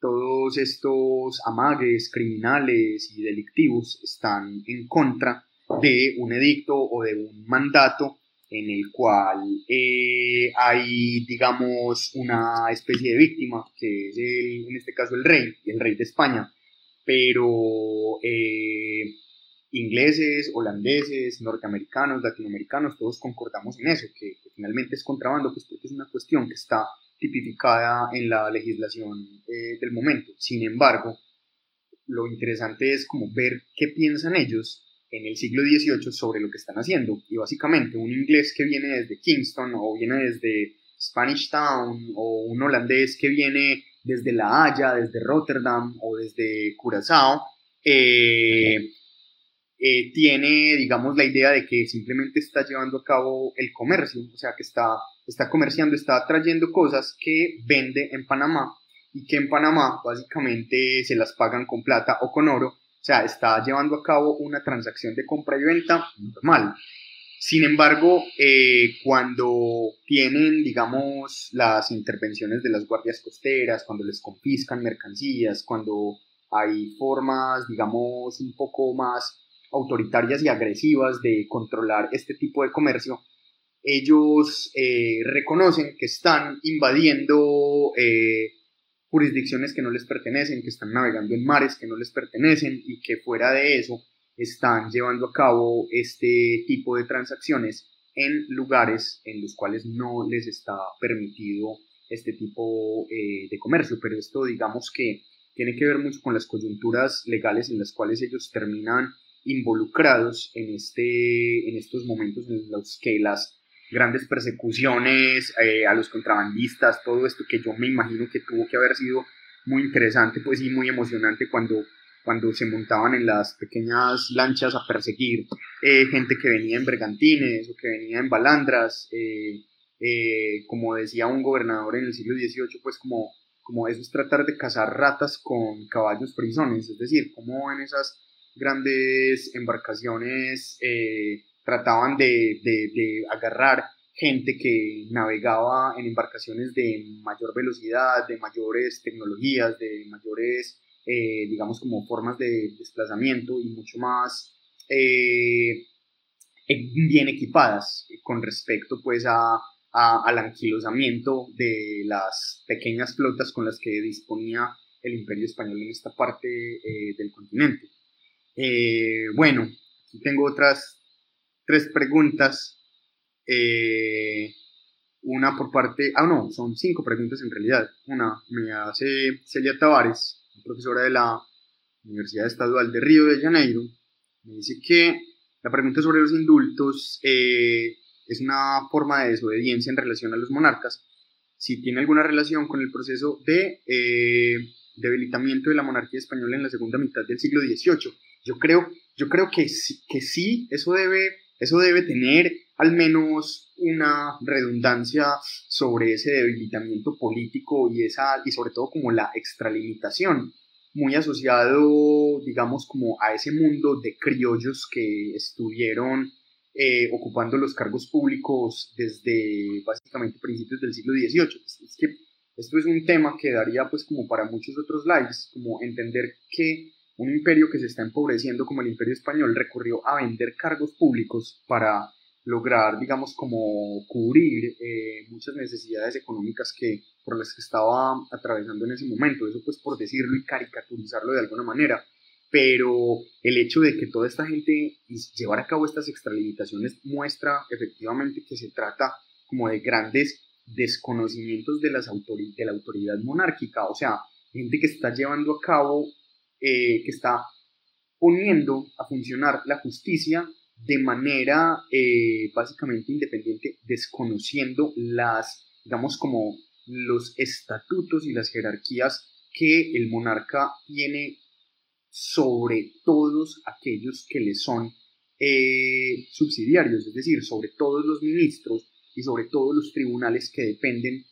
S2: todos estos amagues criminales y delictivos están en contra de un edicto o de un mandato en el cual eh, hay, digamos, una especie de víctima, que es en este caso el rey, el rey de España, pero eh, ingleses, holandeses, norteamericanos, latinoamericanos, todos concordamos en eso, que, finalmente es contrabando, pues porque es una cuestión que está tipificada en la legislación eh, del momento. Sin embargo, lo interesante es como ver qué piensan ellos en el siglo XVIII sobre lo que están haciendo. Y básicamente un inglés que viene desde Kingston o viene desde Spanish Town o un holandés que viene desde La Haya, desde Rotterdam o desde Curazao, eh, eh, tiene, digamos, la idea de que simplemente está llevando a cabo el comercio, o sea, que está, está comerciando, está trayendo cosas que vende en Panamá y que en Panamá básicamente se las pagan con plata o con oro, o sea, está llevando a cabo una transacción de compra y venta normal. Sin embargo, eh, cuando tienen, digamos, las intervenciones de las guardias costeras, cuando les confiscan mercancías, cuando hay formas, digamos, un poco más autoritarias y agresivas de controlar este tipo de comercio, ellos eh, reconocen que están invadiendo eh, jurisdicciones que no les pertenecen, que están navegando en mares que no les pertenecen y que fuera de eso están llevando a cabo este tipo de transacciones en lugares en los cuales no les está permitido este tipo eh, de comercio. Pero esto digamos que tiene que ver mucho con las coyunturas legales en las cuales ellos terminan involucrados en, este, en estos momentos en los que las grandes persecuciones eh, a los contrabandistas, todo esto que yo me imagino que tuvo que haber sido muy interesante, pues y muy emocionante cuando, cuando se montaban en las pequeñas lanchas a perseguir eh, gente que venía en bergantines o que venía en balandras, eh, como decía un gobernador en el siglo XVIII, pues como, como eso es tratar de cazar ratas con caballos frisones, es decir, como en esas grandes embarcaciones eh, trataban de, agarrar gente que navegaba en embarcaciones de mayor velocidad, de mayores tecnologías, de mayores, eh, digamos, como formas de desplazamiento y mucho más eh, bien equipadas con respecto pues a, al anquilosamiento de las pequeñas flotas con las que disponía el imperio español en esta parte del continente. Eh, bueno, tengo otras tres preguntas. Eh, una por parte, ah no, son cinco preguntas en realidad. Una me hace Celia Tavares, profesora de la Universidad Estadual de Río de Janeiro. Me dice que la pregunta sobre los indultos eh, es una forma de desobediencia en relación a los monarcas. Si tiene alguna relación con el proceso de debilitamiento de la monarquía española en la segunda mitad del siglo XVIII yo creo, yo creo que, que sí, eso debe, eso debe tener al menos una redundancia sobre ese debilitamiento político y, esa, y sobre todo como la extralimitación, muy asociado, digamos, como a ese mundo de criollos que estuvieron eh, ocupando los cargos públicos desde básicamente principios del siglo XVIII. Es que esto es un tema que daría pues como para muchos otros lives, como entender que un imperio que se está empobreciendo como el imperio español recurrió a vender cargos públicos para lograr, digamos, como cubrir eh, muchas necesidades económicas que, por las que estaba atravesando en ese momento. Eso pues por decirlo y caricaturizarlo de alguna manera. Pero el hecho de que toda esta gente llevara a cabo estas extralimitaciones muestra efectivamente que se trata como de grandes desconocimientos de, las de la autoridad monárquica. O sea, gente que está llevando a cabo eh, que está poniendo a funcionar la justicia de manera eh, básicamente independiente, desconociendo las, digamos, como los estatutos y las jerarquías que el monarca tiene sobre todos aquellos que le son eh, subsidiarios, es decir, sobre todos los ministros y sobre todos los tribunales que dependen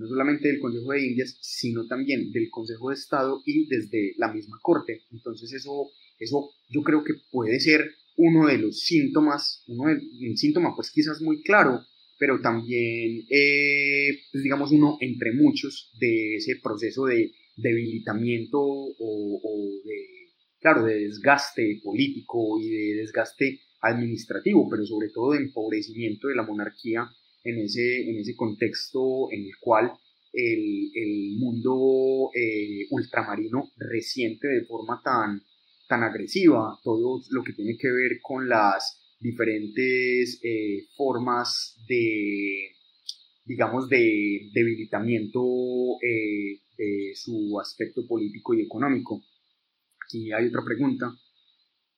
S2: no solamente del Consejo de Indias, sino también del Consejo de Estado y desde la misma Corte. Entonces eso, eso yo creo que puede ser uno de los síntomas, uno de, un síntoma pues quizás muy claro, pero también, eh, pues digamos, uno entre muchos de ese proceso de debilitamiento o, de, claro, de desgaste político y de desgaste administrativo, pero sobre todo de empobrecimiento de la monarquía en ese, en ese contexto en el cual el, el mundo eh, ultramarino resiente de forma tan, tan agresiva todo lo que tiene que ver con las diferentes eh, formas de, digamos, de debilitamiento eh, de su aspecto político y económico. Aquí hay otra pregunta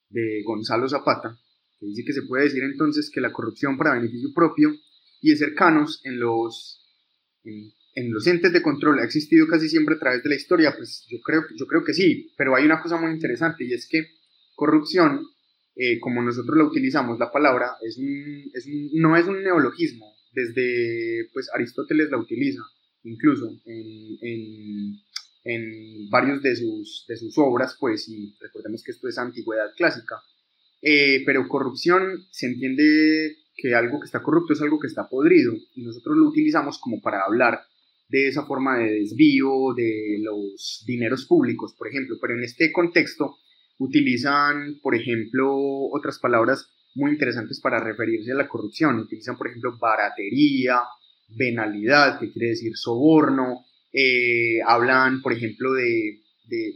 S2: de Gonzalo Zapata, que dice que se puede decir entonces que la corrupción para beneficio propio y cercanos en los, en, los entes de control. Ha existido casi siempre a través de la historia, pues yo creo, yo creo que sí, pero hay una cosa muy interesante y es que corrupción eh, como nosotros la utilizamos, la palabra, es es no es un neologismo, desde pues Aristóteles la utiliza, incluso en, en, en varios de sus, de sus obras, pues, y recordemos que esto es antigüedad clásica, eh, pero corrupción se entiende que algo que está corrupto es algo que está podrido, y nosotros lo utilizamos como para hablar de esa forma de desvío de los dineros públicos, por ejemplo, pero en este contexto utilizan, por ejemplo, otras palabras muy interesantes para referirse a la corrupción. Utilizan, por ejemplo, baratería, venalidad, que quiere decir soborno. Eh, hablan, por ejemplo, de,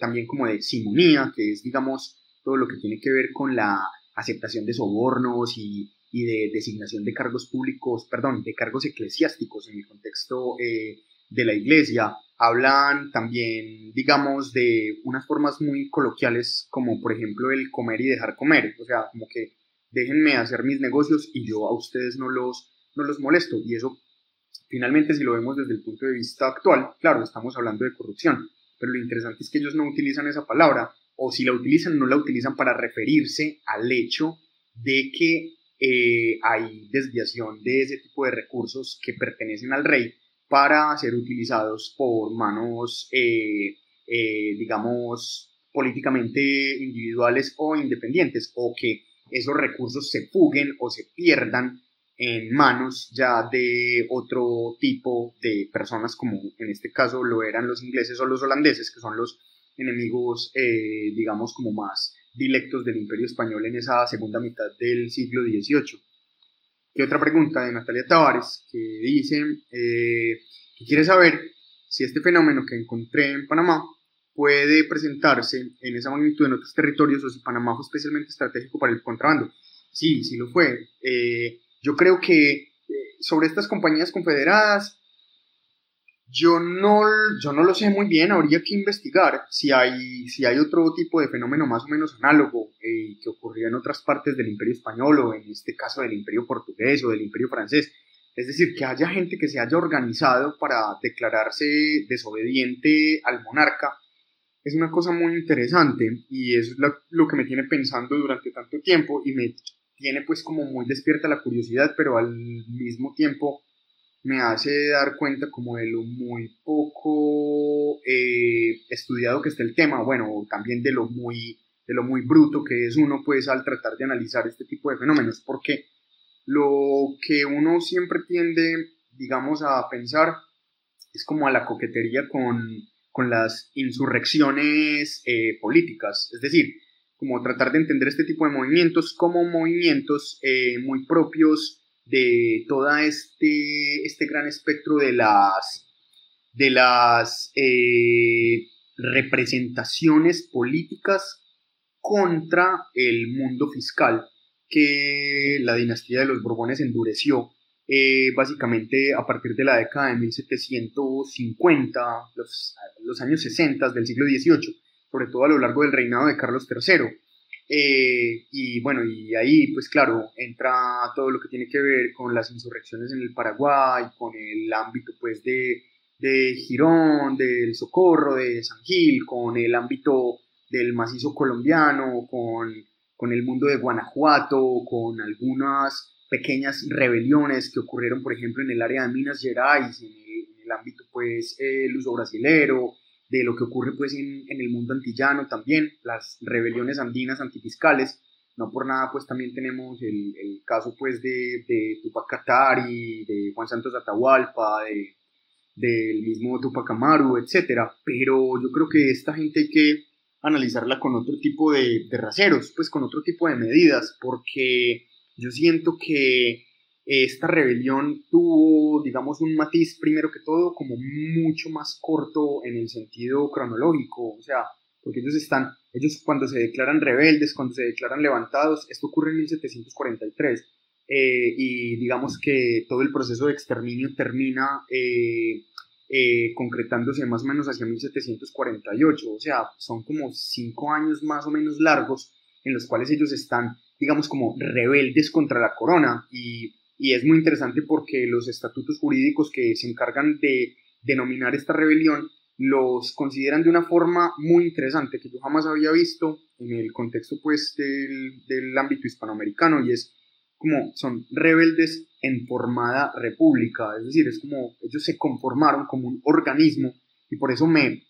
S2: también como de simonía, que es, digamos, todo lo que tiene que ver con la aceptación de sobornos y, de designación de cargos públicos, perdón, de cargos eclesiásticos en el contexto eh, de la iglesia hablan también, digamos, de unas formas muy coloquiales como por ejemplo el comer y dejar comer, o sea, como que déjenme hacer mis negocios y yo a ustedes no los, no los molesto. Y eso, finalmente, si lo vemos desde el punto de vista actual, claro, estamos hablando de corrupción, pero lo interesante es que ellos no utilizan esa palabra, o si la utilizan, no la utilizan para referirse al hecho de que eh, hay desviación de ese tipo de recursos que pertenecen al rey para ser utilizados por manos, eh, eh, digamos, políticamente individuales o independientes, o que esos recursos se fuguen o se pierdan en manos ya de otro tipo de personas, como en este caso lo eran los ingleses o los holandeses, que son los enemigos, digamos, como más dilectos del imperio español en esa segunda mitad del siglo XVIII. Y otra pregunta de Natalia Tavares, que dice eh, que quiere saber si este fenómeno que encontré en Panamá puede presentarse en esa magnitud en otros territorios o si Panamá fue especialmente estratégico para el contrabando. Sí, sí lo fue. Eh, yo creo que eh, sobre estas compañías confederadas, yo no, yo no lo sé muy bien, habría que investigar si hay, si hay otro tipo de fenómeno más o menos análogo eh, que ocurría en otras partes del imperio español o en este caso del imperio portugués o del imperio francés. Es decir, que haya gente que se haya organizado para declararse desobediente al monarca es una cosa muy interesante y es lo, que me tiene pensando durante tanto tiempo y me tiene pues como muy despierta la curiosidad, pero al mismo tiempo me hace dar cuenta como de lo muy poco eh, estudiado que está el tema, bueno, también de lo muy de lo muy bruto que es uno pues al tratar de analizar este tipo de fenómenos, porque lo que uno siempre tiende, digamos, a pensar es como a la coquetería con, con las insurrecciones eh, políticas, es decir, como tratar de entender este tipo de movimientos como movimientos eh, muy propios de todo este, este gran espectro de las, de las eh, representaciones políticas contra el mundo fiscal que la dinastía de los Borbones endureció eh, básicamente a partir de la década de 1750, los, los, años 60 del siglo XVIII, sobre todo a lo largo del reinado de Carlos III. Eh, y bueno, y ahí pues claro, entra todo lo que tiene que ver con las insurrecciones en el Paraguay, con el ámbito pues de, de Girón, del Socorro, de San Gil, con el ámbito del macizo colombiano, con con el mundo de Guanajuato, con algunas pequeñas rebeliones que ocurrieron, por ejemplo, en el área de Minas Gerais, en el, ámbito, pues, eh, luso brasilero, de lo que ocurre, pues, en, el mundo antillano también, las rebeliones andinas antifiscales, no por nada pues también tenemos el, el caso pues de, de Tupac Katari, de Juan Santos Atahualpa, de, del mismo Tupac Amaru, etcétera, pero yo creo que esta gente hay que analizarla con otro tipo de, de raseros, pues con otro tipo de medidas, porque yo siento que esta rebelión tuvo, digamos, un matiz primero que todo como mucho más corto en el sentido cronológico, o sea, porque ellos están, ellos cuando se declaran rebeldes, cuando se declaran levantados, esto ocurre en 1743, eh, y digamos que todo el proceso de exterminio termina eh, eh, concretándose más o menos hacia 1748, o sea, son como cinco años más o menos largos en los cuales ellos están, digamos, como rebeldes contra la corona. Y y es muy interesante porque los estatutos jurídicos que se encargan de denominar esta rebelión los consideran de una forma muy interesante que yo jamás había visto en el contexto pues del, del ámbito hispanoamericano. Y es como son rebeldes en formada república, es decir, es como ellos se conformaron como un organismo. Y por eso me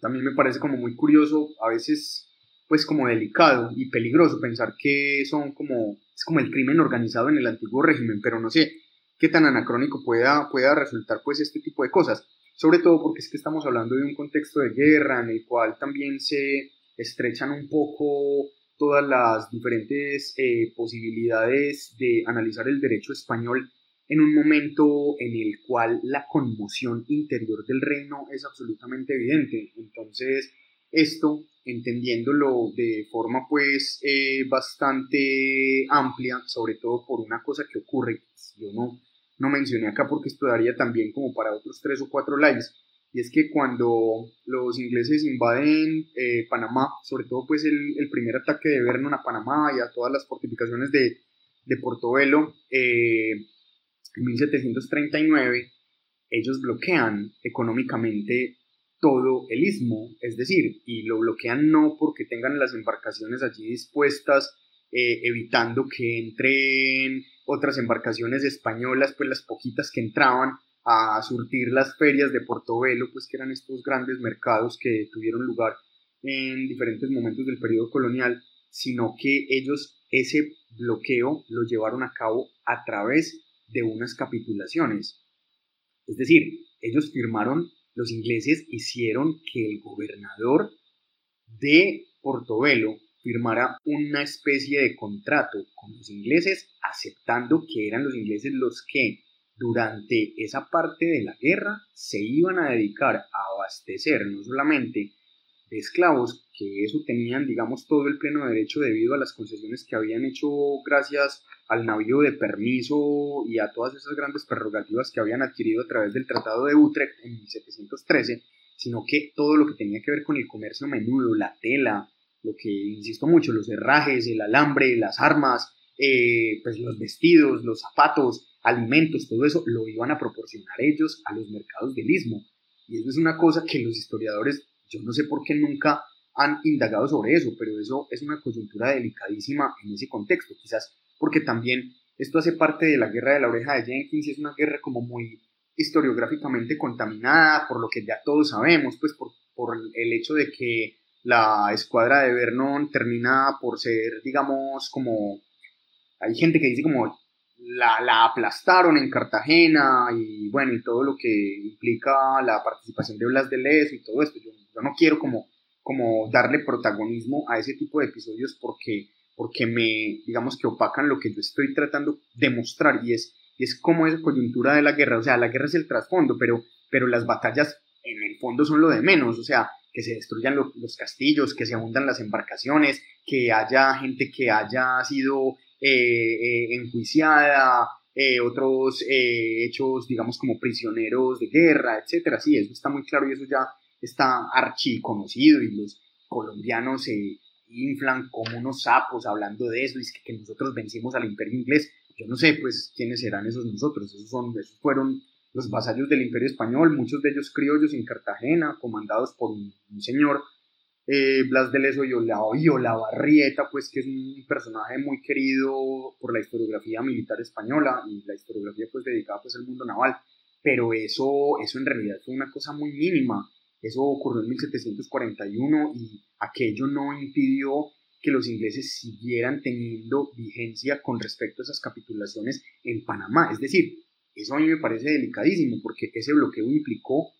S2: también me parece como muy curioso, a veces pues como delicado y peligroso pensar que son como es como el crimen organizado en el antiguo régimen, pero no sé qué tan anacrónico pueda, pueda resultar pues este tipo de cosas, sobre todo porque es que estamos hablando de un contexto de guerra en el cual también se estrechan un poco todas las diferentes eh, posibilidades de analizar el derecho español en un momento en el cual la conmoción interior del reino es absolutamente evidente. Entonces, esto entendiéndolo de forma pues eh, bastante amplia, sobre todo por una cosa que ocurre, yo no, no mencioné acá porque esto daría también como para otros tres o cuatro likes, y es que cuando los ingleses invaden eh, Panamá, sobre todo pues el, el, primer ataque de Vernon a Panamá y a todas las fortificaciones de, de Portobelo, eh, en 1739, ellos bloquean económicamente todo el istmo, es decir, y lo bloquean no porque tengan las embarcaciones allí dispuestas, eh, evitando que entren otras embarcaciones españolas, pues las poquitas que entraban a surtir las ferias de Portobelo, pues que eran estos grandes mercados que tuvieron lugar en diferentes momentos del periodo colonial, sino que ellos ese bloqueo lo llevaron a cabo a través de unas capitulaciones. Es decir, ellos firmaron los ingleses hicieron que el gobernador de Portobelo firmara una especie de contrato con los ingleses, aceptando que eran los ingleses los que durante esa parte de la guerra se iban a dedicar a abastecer no solamente de esclavos, que eso tenían, digamos, todo el pleno derecho debido a las concesiones que habían hecho gracias al navío de permiso y a todas esas grandes prerrogativas que habían adquirido a través del Tratado de Utrecht en 1713, sino que todo lo que tenía que ver con el comercio menudo, la tela, lo que insisto mucho, los herrajes, el alambre, las armas, eh, pues los vestidos, los zapatos, alimentos, todo eso lo iban a proporcionar ellos a los mercados del istmo. Y eso es una cosa que los historiadores, yo no sé por qué nunca han indagado sobre eso, pero eso es una coyuntura delicadísima en ese contexto. Quizás porque también esto hace parte de la guerra de la oreja de Jenkins y es una guerra como muy historiográficamente contaminada, por lo que ya todos sabemos, pues por, por el hecho de que la escuadra de Vernon termina por ser, digamos, como, hay gente que dice como la, la, aplastaron en Cartagena y bueno, y todo lo que implica la participación de Blas de Les y todo esto. Yo, yo no quiero como, como darle protagonismo a ese tipo de episodios porque porque me, digamos que opacan lo que yo estoy tratando de mostrar y es, y es como esa coyuntura de la guerra, o sea, la guerra es el trasfondo, pero, pero las batallas en el fondo son lo de menos, o sea, que se destruyan los castillos, que se hundan las embarcaciones, que haya gente que haya sido eh, eh, enjuiciada, eh, otros hechos, digamos, como prisioneros de guerra, etcétera. Sí, eso está muy claro y eso ya está archi conocido y los colombianos inflan como unos sapos hablando de eso, y que, que nosotros vencimos al imperio inglés. Yo no sé, pues, quiénes serán esos nosotros. Esos, son, esos fueron los vasallos del imperio español, muchos de ellos criollos en Cartagena, comandados por un, señor, eh, Blas de Leso y Olavarrieta, pues, que es un personaje muy querido por la historiografía militar española y la historiografía, pues, dedicada, pues, al mundo naval. Pero eso, eso en realidad fue una cosa muy mínima. Eso ocurrió en 1741 y aquello no impidió que los ingleses siguieran teniendo vigencia con respecto a esas capitulaciones en Panamá. Es decir, eso a mí me parece delicadísimo porque ese bloqueo implicó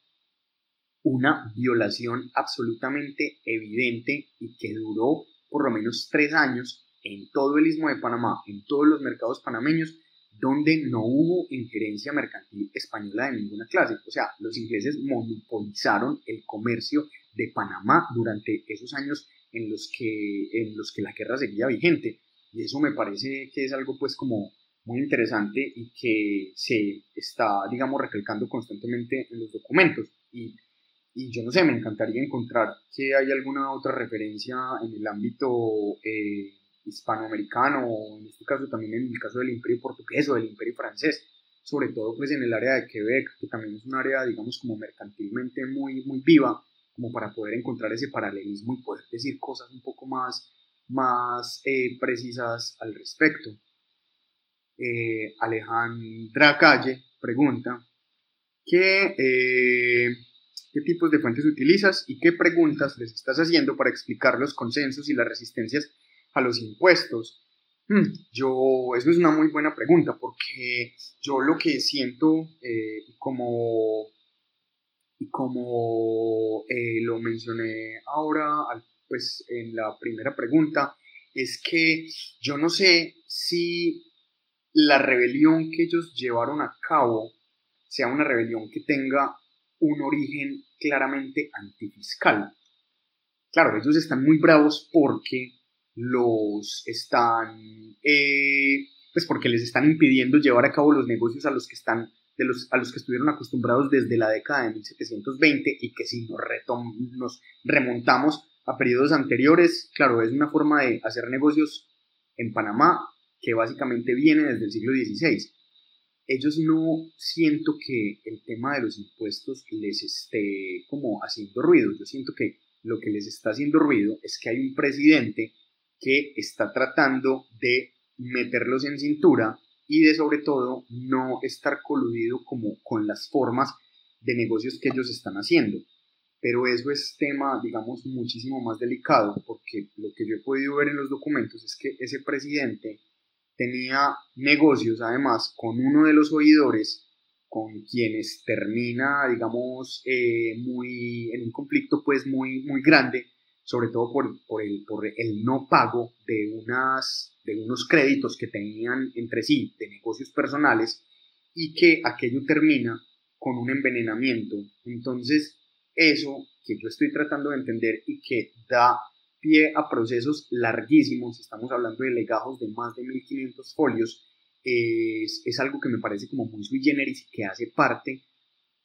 S2: una violación absolutamente evidente y que duró por lo menos tres años en todo el istmo de Panamá, en todos los mercados panameños, donde no hubo injerencia mercantil española de ninguna clase. O sea, los ingleses monopolizaron el comercio de Panamá durante esos años en los que, en los que la guerra seguía vigente. Y eso me parece que es algo pues como muy interesante y que se está, digamos, recalcando constantemente en los documentos. Y, y yo no sé, me encantaría encontrar que hay alguna otra referencia en el ámbito eh, hispanoamericano o en este caso también en el caso del imperio portugués o del imperio francés, sobre todo pues en el área de Quebec, que también es un área, digamos, como mercantilmente muy, muy viva, como para poder encontrar ese paralelismo y poder decir cosas un poco más, más eh, precisas al respecto. Eh, Alejandra Calle pregunta, ¿qué, eh, ¿qué tipos de fuentes utilizas y qué preguntas les estás haciendo para explicar los consensos y las resistencias a los impuestos? Hmm, yo, eso es una muy buena pregunta porque yo lo que siento como y como eh, lo mencioné ahora, pues en la primera pregunta, es que yo no sé si la rebelión que ellos llevaron a cabo sea una rebelión que tenga un origen claramente antifiscal. Claro, ellos están muy bravos porque los están, eh, pues porque les están impidiendo llevar a cabo los negocios a los que están de los, a los que estuvieron acostumbrados desde la década de 1720 y que si nos, nos remontamos a periodos anteriores, claro, es una forma de hacer negocios en Panamá que básicamente viene desde el siglo XVI. Ellos no siento que el tema de los impuestos les esté como haciendo ruido. Yo siento que lo que les está haciendo ruido es que hay un presidente que está tratando de meterlos en cintura y de sobre todo no estar coludido como con las formas de negocios que ellos están haciendo. Pero eso es tema, digamos, muchísimo más delicado porque lo que yo he podido ver en los documentos es que ese presidente tenía negocios además con uno de los oidores con quienes termina, digamos, eh, muy, en un conflicto pues muy, muy grande sobre todo por, por, el, por el no pago de, unas, de unos créditos que tenían entre sí de negocios personales y que aquello termina con un envenenamiento. Entonces, eso que yo estoy tratando de entender y que da pie a procesos larguísimos, estamos hablando de legajos de más de 1500 folios, es, es algo que me parece como muy sui generis y que hace parte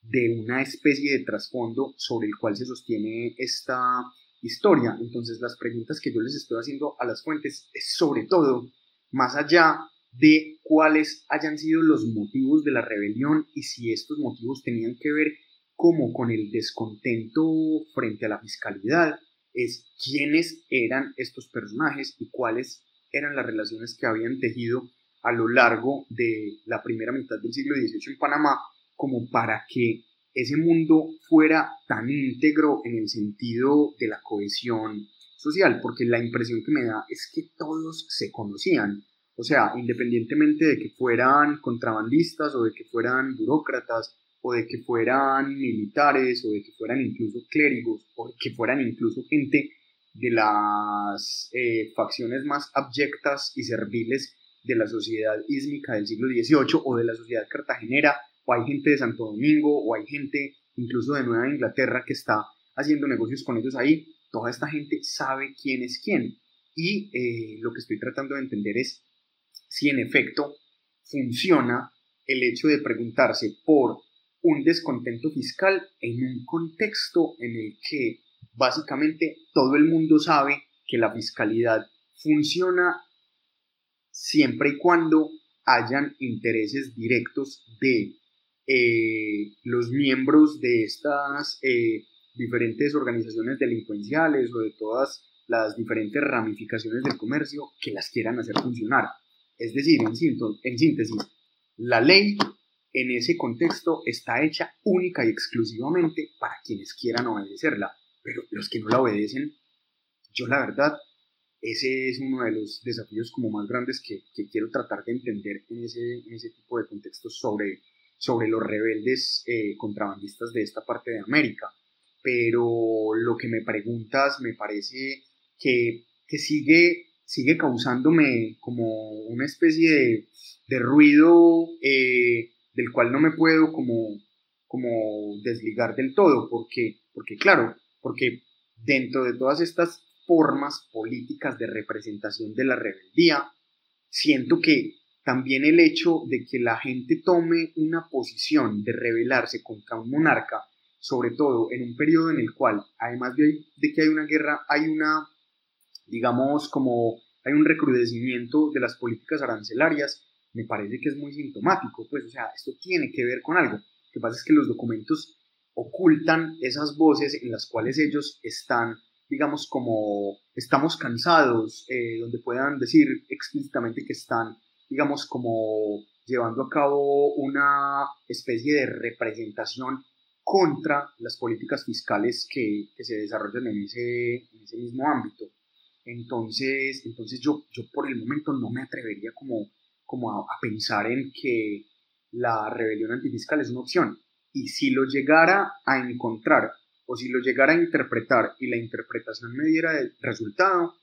S2: de una especie de trasfondo sobre el cual se sostiene esta, historia. Entonces las preguntas que yo les estoy haciendo a las fuentes es sobre todo, más allá de cuáles hayan sido los motivos de la rebelión y si estos motivos tenían que ver como con el descontento frente a la fiscalidad, es quiénes eran estos personajes y cuáles eran las relaciones que habían tejido a lo largo de la primera mitad del siglo XVIII en Panamá, como para que ese mundo fuera tan íntegro en el sentido de la cohesión social, porque la impresión que me da es que todos se conocían, o sea, independientemente de que fueran contrabandistas o de que fueran burócratas o de que fueran militares o de que fueran incluso clérigos o de que fueran incluso gente de las eh, facciones más abyectas y serviles de la sociedad ísmica del siglo XVIII o de la sociedad cartagenera o hay gente de Santo Domingo, o hay gente incluso de Nueva Inglaterra que está haciendo negocios con ellos ahí. Toda esta gente sabe quién es quién. Y eh, lo que estoy tratando de entender es si en efecto funciona el hecho de preguntarse por un descontento fiscal en un contexto en el que básicamente todo el mundo sabe que la fiscalidad funciona siempre y cuando hayan intereses directos de eh, los miembros de estas eh, diferentes organizaciones delincuenciales o de todas las diferentes ramificaciones del comercio que las quieran hacer funcionar. Es decir, en, en síntesis, la ley en ese contexto está hecha única y exclusivamente para quienes quieran obedecerla, pero los que no la obedecen, yo la verdad ese es uno de los desafíos como más grandes que, que quiero tratar de entender en ese, en ese tipo de contextos sobre, sobre los rebeldes eh, contrabandistas de esta parte de América. Pero lo que me preguntas me parece que, que sigue, sigue causándome como una especie de, de ruido eh, del cual no me puedo como, como desligar del todo, porque, porque claro, porque dentro de todas estas formas políticas de representación de la rebeldía, siento que también el hecho de que la gente tome una posición de rebelarse contra un monarca, sobre todo en un periodo en el cual, además de, que hay una guerra, hay una, digamos, como hay un recrudecimiento de las políticas arancelarias, me parece que es muy sintomático, pues, o sea, esto tiene que ver con algo. Lo que pasa es que los documentos ocultan esas voces en las cuales ellos están, digamos, como estamos cansados, eh, donde puedan decir explícitamente que están, digamos, como llevando a cabo una especie de representación contra las políticas fiscales que, que se desarrollan en ese, en ese mismo ámbito. Entonces, entonces yo, yo por el momento no me atrevería como, como a, a pensar en que la rebelión antifiscal es una opción y si lo llegara a encontrar o si lo llegara a interpretar y la interpretación me diera el resultado,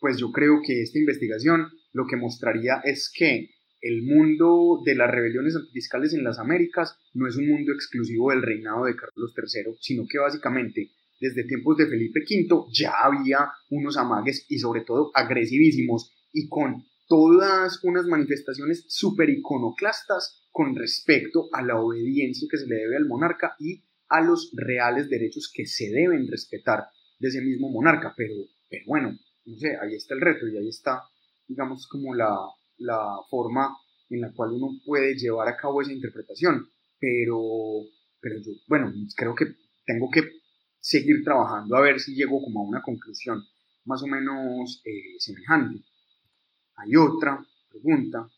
S2: pues yo creo que esta investigación lo que mostraría es que el mundo de las rebeliones antifiscales en las Américas no es un mundo exclusivo del reinado de Carlos III, sino que básicamente desde tiempos de Felipe V ya había unos amagues y sobre todo agresivísimos y con todas unas manifestaciones súper iconoclastas con respecto a la obediencia que se le debe al monarca y a los reales derechos que se deben respetar de ese mismo monarca. Pero, pero bueno, no sé, ahí está el reto y ahí está, digamos, como la, la forma en la cual uno puede llevar a cabo esa interpretación. Pero, pero yo, bueno, creo que tengo que seguir trabajando a ver si llego como a una conclusión más o menos eh, semejante. Hay otra pregunta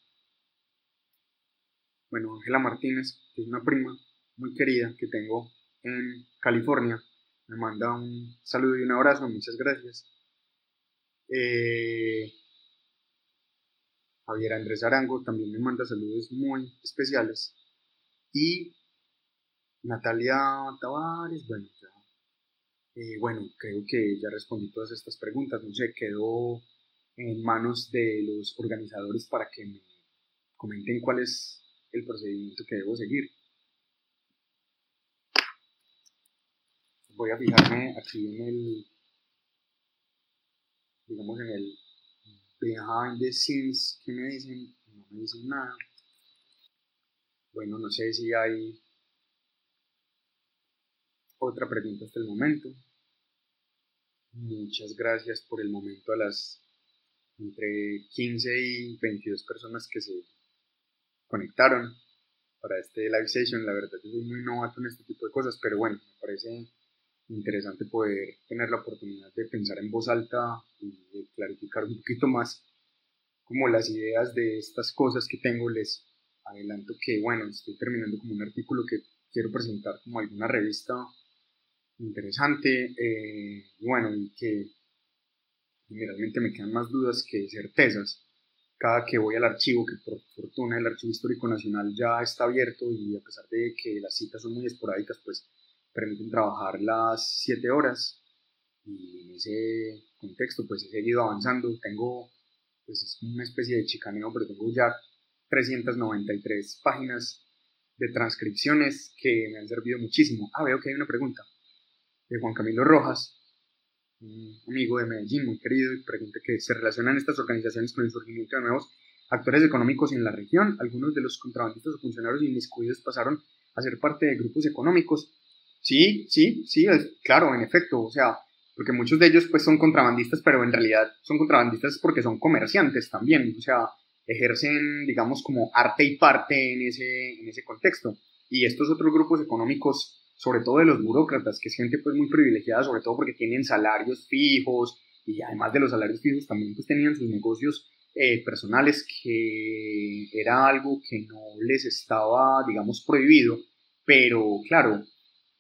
S2: bueno, Ángela Martínez, que es una prima muy querida que tengo en California, me manda un saludo y un abrazo, muchas gracias. Eh, Javier Andrés Arango también me manda saludos muy especiales. Y Natalia Tavares, bueno, ya, eh, bueno, creo que ya respondí todas estas preguntas, no sé, quedó en manos de los organizadores para que me comenten cuál es el procedimiento que debo seguir. Voy a fijarme aquí en el, digamos en el behind the scenes que me dicen, no me dicen nada. Bueno, no sé si hay otra pregunta hasta el momento. Muchas gracias por el momento a las entre 15 y 22 personas que se conectaron para este live session. La verdad, yo soy muy novato en este tipo de cosas, pero bueno, me parece interesante poder tener la oportunidad de pensar en voz alta y de clarificar un poquito más como las ideas de estas cosas que tengo. Les adelanto que, bueno, estoy terminando como un artículo que quiero presentar como alguna revista interesante, eh, y bueno, y que generalmente me quedan más dudas que certezas cada que voy al archivo, que por fortuna el Archivo Histórico Nacional ya está abierto y a pesar de que las citas son muy esporádicas, pues permiten trabajar las 7 horas y en ese contexto pues he seguido avanzando, tengo pues es una especie de chicaneo, pero tengo ya 393 páginas de transcripciones que me han servido muchísimo. Ah, veo que hay una pregunta de Juan Camilo Rojas, un amigo de Medellín muy querido, y pregunta que se relacionan estas organizaciones con el surgimiento de nuevos actores económicos en la región. Algunos de los contrabandistas o funcionarios inmiscuidos pasaron a ser parte de grupos económicos. Sí, sí, sí, claro, en efecto, o sea, porque muchos de ellos pues son contrabandistas, pero en realidad son contrabandistas porque son comerciantes también, o sea, ejercen, digamos, como arte y parte en ese, en ese contexto. Y estos otros grupos económicos sobre todo de los burócratas, que es gente pues muy privilegiada, sobre todo porque tienen salarios fijos y además de los salarios fijos también pues tenían sus negocios eh, personales que era algo que no les estaba, digamos, prohibido, pero claro,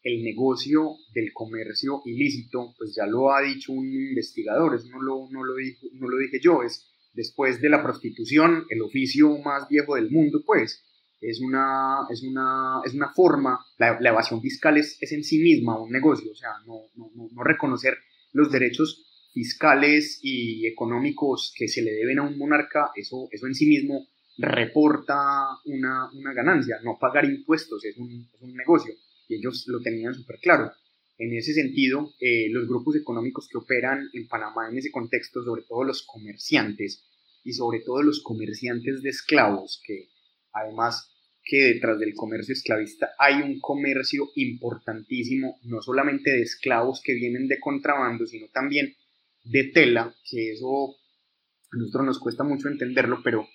S2: el negocio del comercio ilícito, pues ya lo ha dicho un investigador, eso no lo, no lo, no lo dije yo, es después de la prostitución, el oficio más viejo del mundo, pues es una, es una, es una forma, la, evasión fiscal es, es, en sí misma un negocio, o sea, no, no, no, reconocer los derechos fiscales y económicos que se le deben a un monarca, eso, eso en sí mismo reporta una, una ganancia, no pagar impuestos es un, es un, negocio y ellos lo tenían súper claro. En ese sentido, eh, los grupos económicos que operan en Panamá en ese contexto, sobre todo los comerciantes y sobre todo los comerciantes de esclavos, que además que detrás del comercio esclavista hay un comercio importantísimo, no solamente de esclavos que vienen de contrabando, sino también de tela, que eso a nosotros nos cuesta mucho entenderlo, pero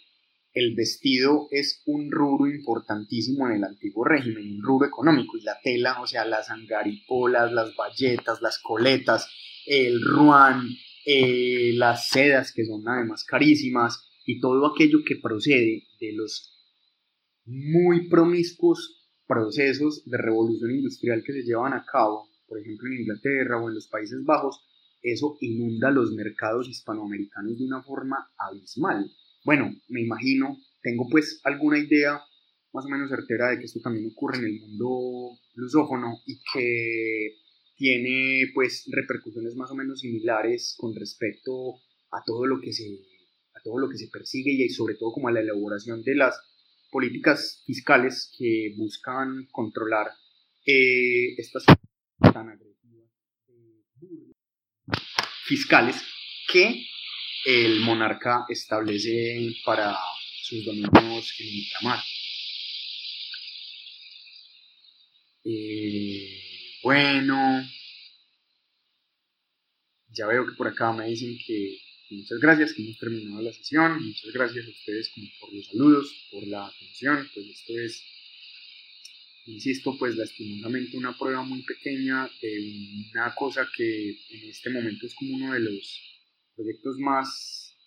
S2: el vestido es un rubro importantísimo en el antiguo régimen, un rubro económico, y la tela, o sea, las angaripolas, las bayetas, las coletas, el ruán, eh, las sedas, que son además carísimas, y todo aquello que procede de los muy promiscuos procesos de revolución industrial que se llevan a cabo, por ejemplo en Inglaterra o en los Países Bajos, eso inunda los mercados hispanoamericanos de una forma abismal. Bueno, me imagino, tengo pues alguna idea más o menos certera de que esto también ocurre en el mundo lusófono y que tiene pues repercusiones más o menos similares con respecto a todo lo que se a todo lo que se persigue y sobre todo como a la elaboración de las políticas fiscales que buscan controlar eh, estas tan agresivas fiscales que el monarca establece para sus dominios en ultramar. Eh, bueno, ya veo que por acá me dicen que muchas gracias, que hemos terminado la sesión. Muchas gracias a ustedes por los saludos, por la atención. Pues esto es, insisto, pues lastimosamente una prueba muy pequeña de una cosa que en este momento es como uno de los proyectos más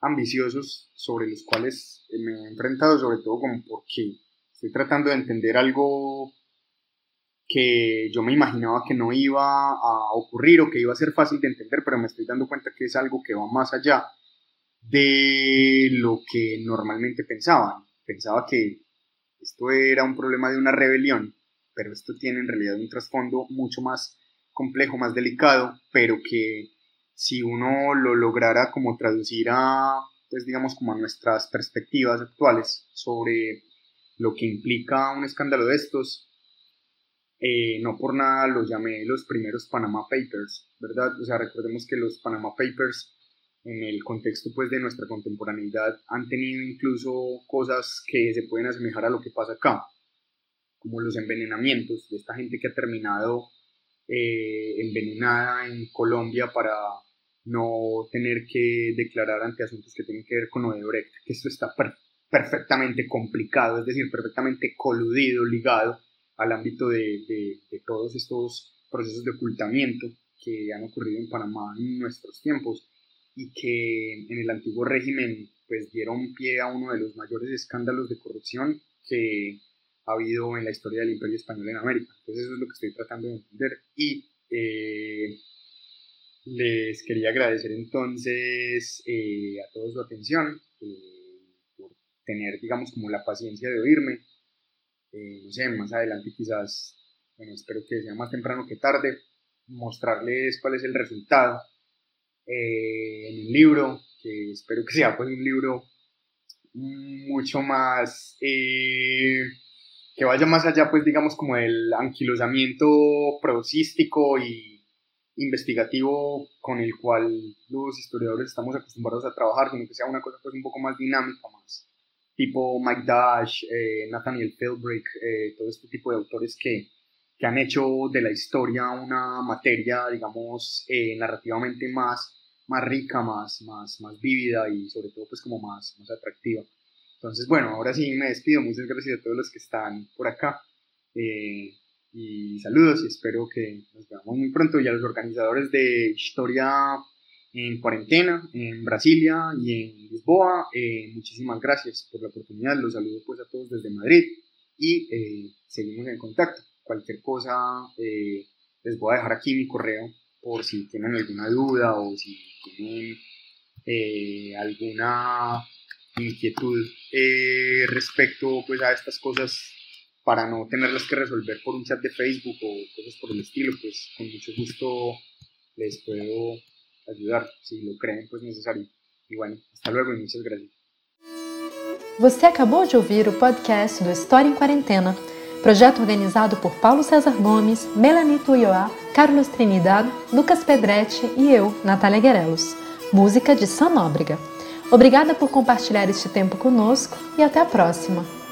S2: ambiciosos sobre los cuales me he enfrentado, sobre todo como porque estoy tratando de entender algo que yo me imaginaba que no iba a ocurrir o que iba a ser fácil de entender, pero me estoy dando cuenta que es algo que va más allá de lo que normalmente pensaban. Pensaba que esto era un problema de una rebelión, pero esto tiene en realidad un trasfondo mucho más complejo, más delicado, pero que si uno lo lograra como traducir a, pues digamos, como a nuestras perspectivas actuales sobre lo que implica un escándalo de estos, eh, no por nada los llamé los primeros Panama Papers, ¿verdad? O sea, recordemos que los Panama Papers en el contexto pues de nuestra contemporaneidad han tenido incluso cosas que se pueden asemejar a lo que pasa acá, como los envenenamientos de esta gente que ha terminado eh, envenenada en Colombia para no tener que declarar ante asuntos que tienen que ver con Odebrecht, que esto está perfectamente complicado, es decir, perfectamente coludido, ligado al ámbito de, de, todos estos procesos de ocultamiento que han ocurrido en Panamá en nuestros tiempos y que en el antiguo régimen pues dieron pie a uno de los mayores escándalos de corrupción que ha habido en la historia del imperio español en América. Entonces eso es lo que estoy tratando de entender y eh, les quería agradecer entonces eh, a todos su atención eh, por tener digamos como la paciencia de oírme. Eh, no sé, más adelante quizás, bueno, espero que sea más temprano que tarde, mostrarles cuál es el resultado eh, en un libro, que espero que sea pues un libro mucho más, eh, que vaya más allá pues digamos como el anquilosamiento prosístico y investigativo con el cual los historiadores estamos acostumbrados a trabajar, sino que sea una cosa pues un poco más dinámica, más, tipo Mike Dash, eh, Nathaniel Philbrick, eh, todo este tipo de autores que, que, han hecho de la historia una materia, digamos, eh, narrativamente más, más rica, más, más, más vívida y sobre todo pues como más, más atractiva. Entonces, bueno, ahora sí me despido. Muchas gracias a todos los que están por acá. Y saludos y espero que nos veamos muy pronto. Y a los organizadores de Historia en cuarentena en Brasilia y en Lisboa. Eh, muchísimas gracias por la oportunidad. Los saludo pues a todos desde Madrid y eh, seguimos en contacto. cualquier cosa, eh, les voy a dejar aquí mi correo por si tienen alguna duda o si tienen alguna inquietud respecto pues, a estas cosas para no tenerlas que resolver por un chat de Facebook o cosas por el estilo, pues con mucho gusto les puedo ayudar si lo creen pues necesario. E bueno, hasta luego e muitas gracias.
S1: Você acabou de ouvir o podcast do História em Quarentena, projeto organizado por Paulo César Gomes, Melanie Tuioá, Carlos Trinidad, Lucas Pedretti e eu, Natália Guerelos. Música de Sam Nóbrega. Obrigada por compartilhar este tempo conosco e até a próxima!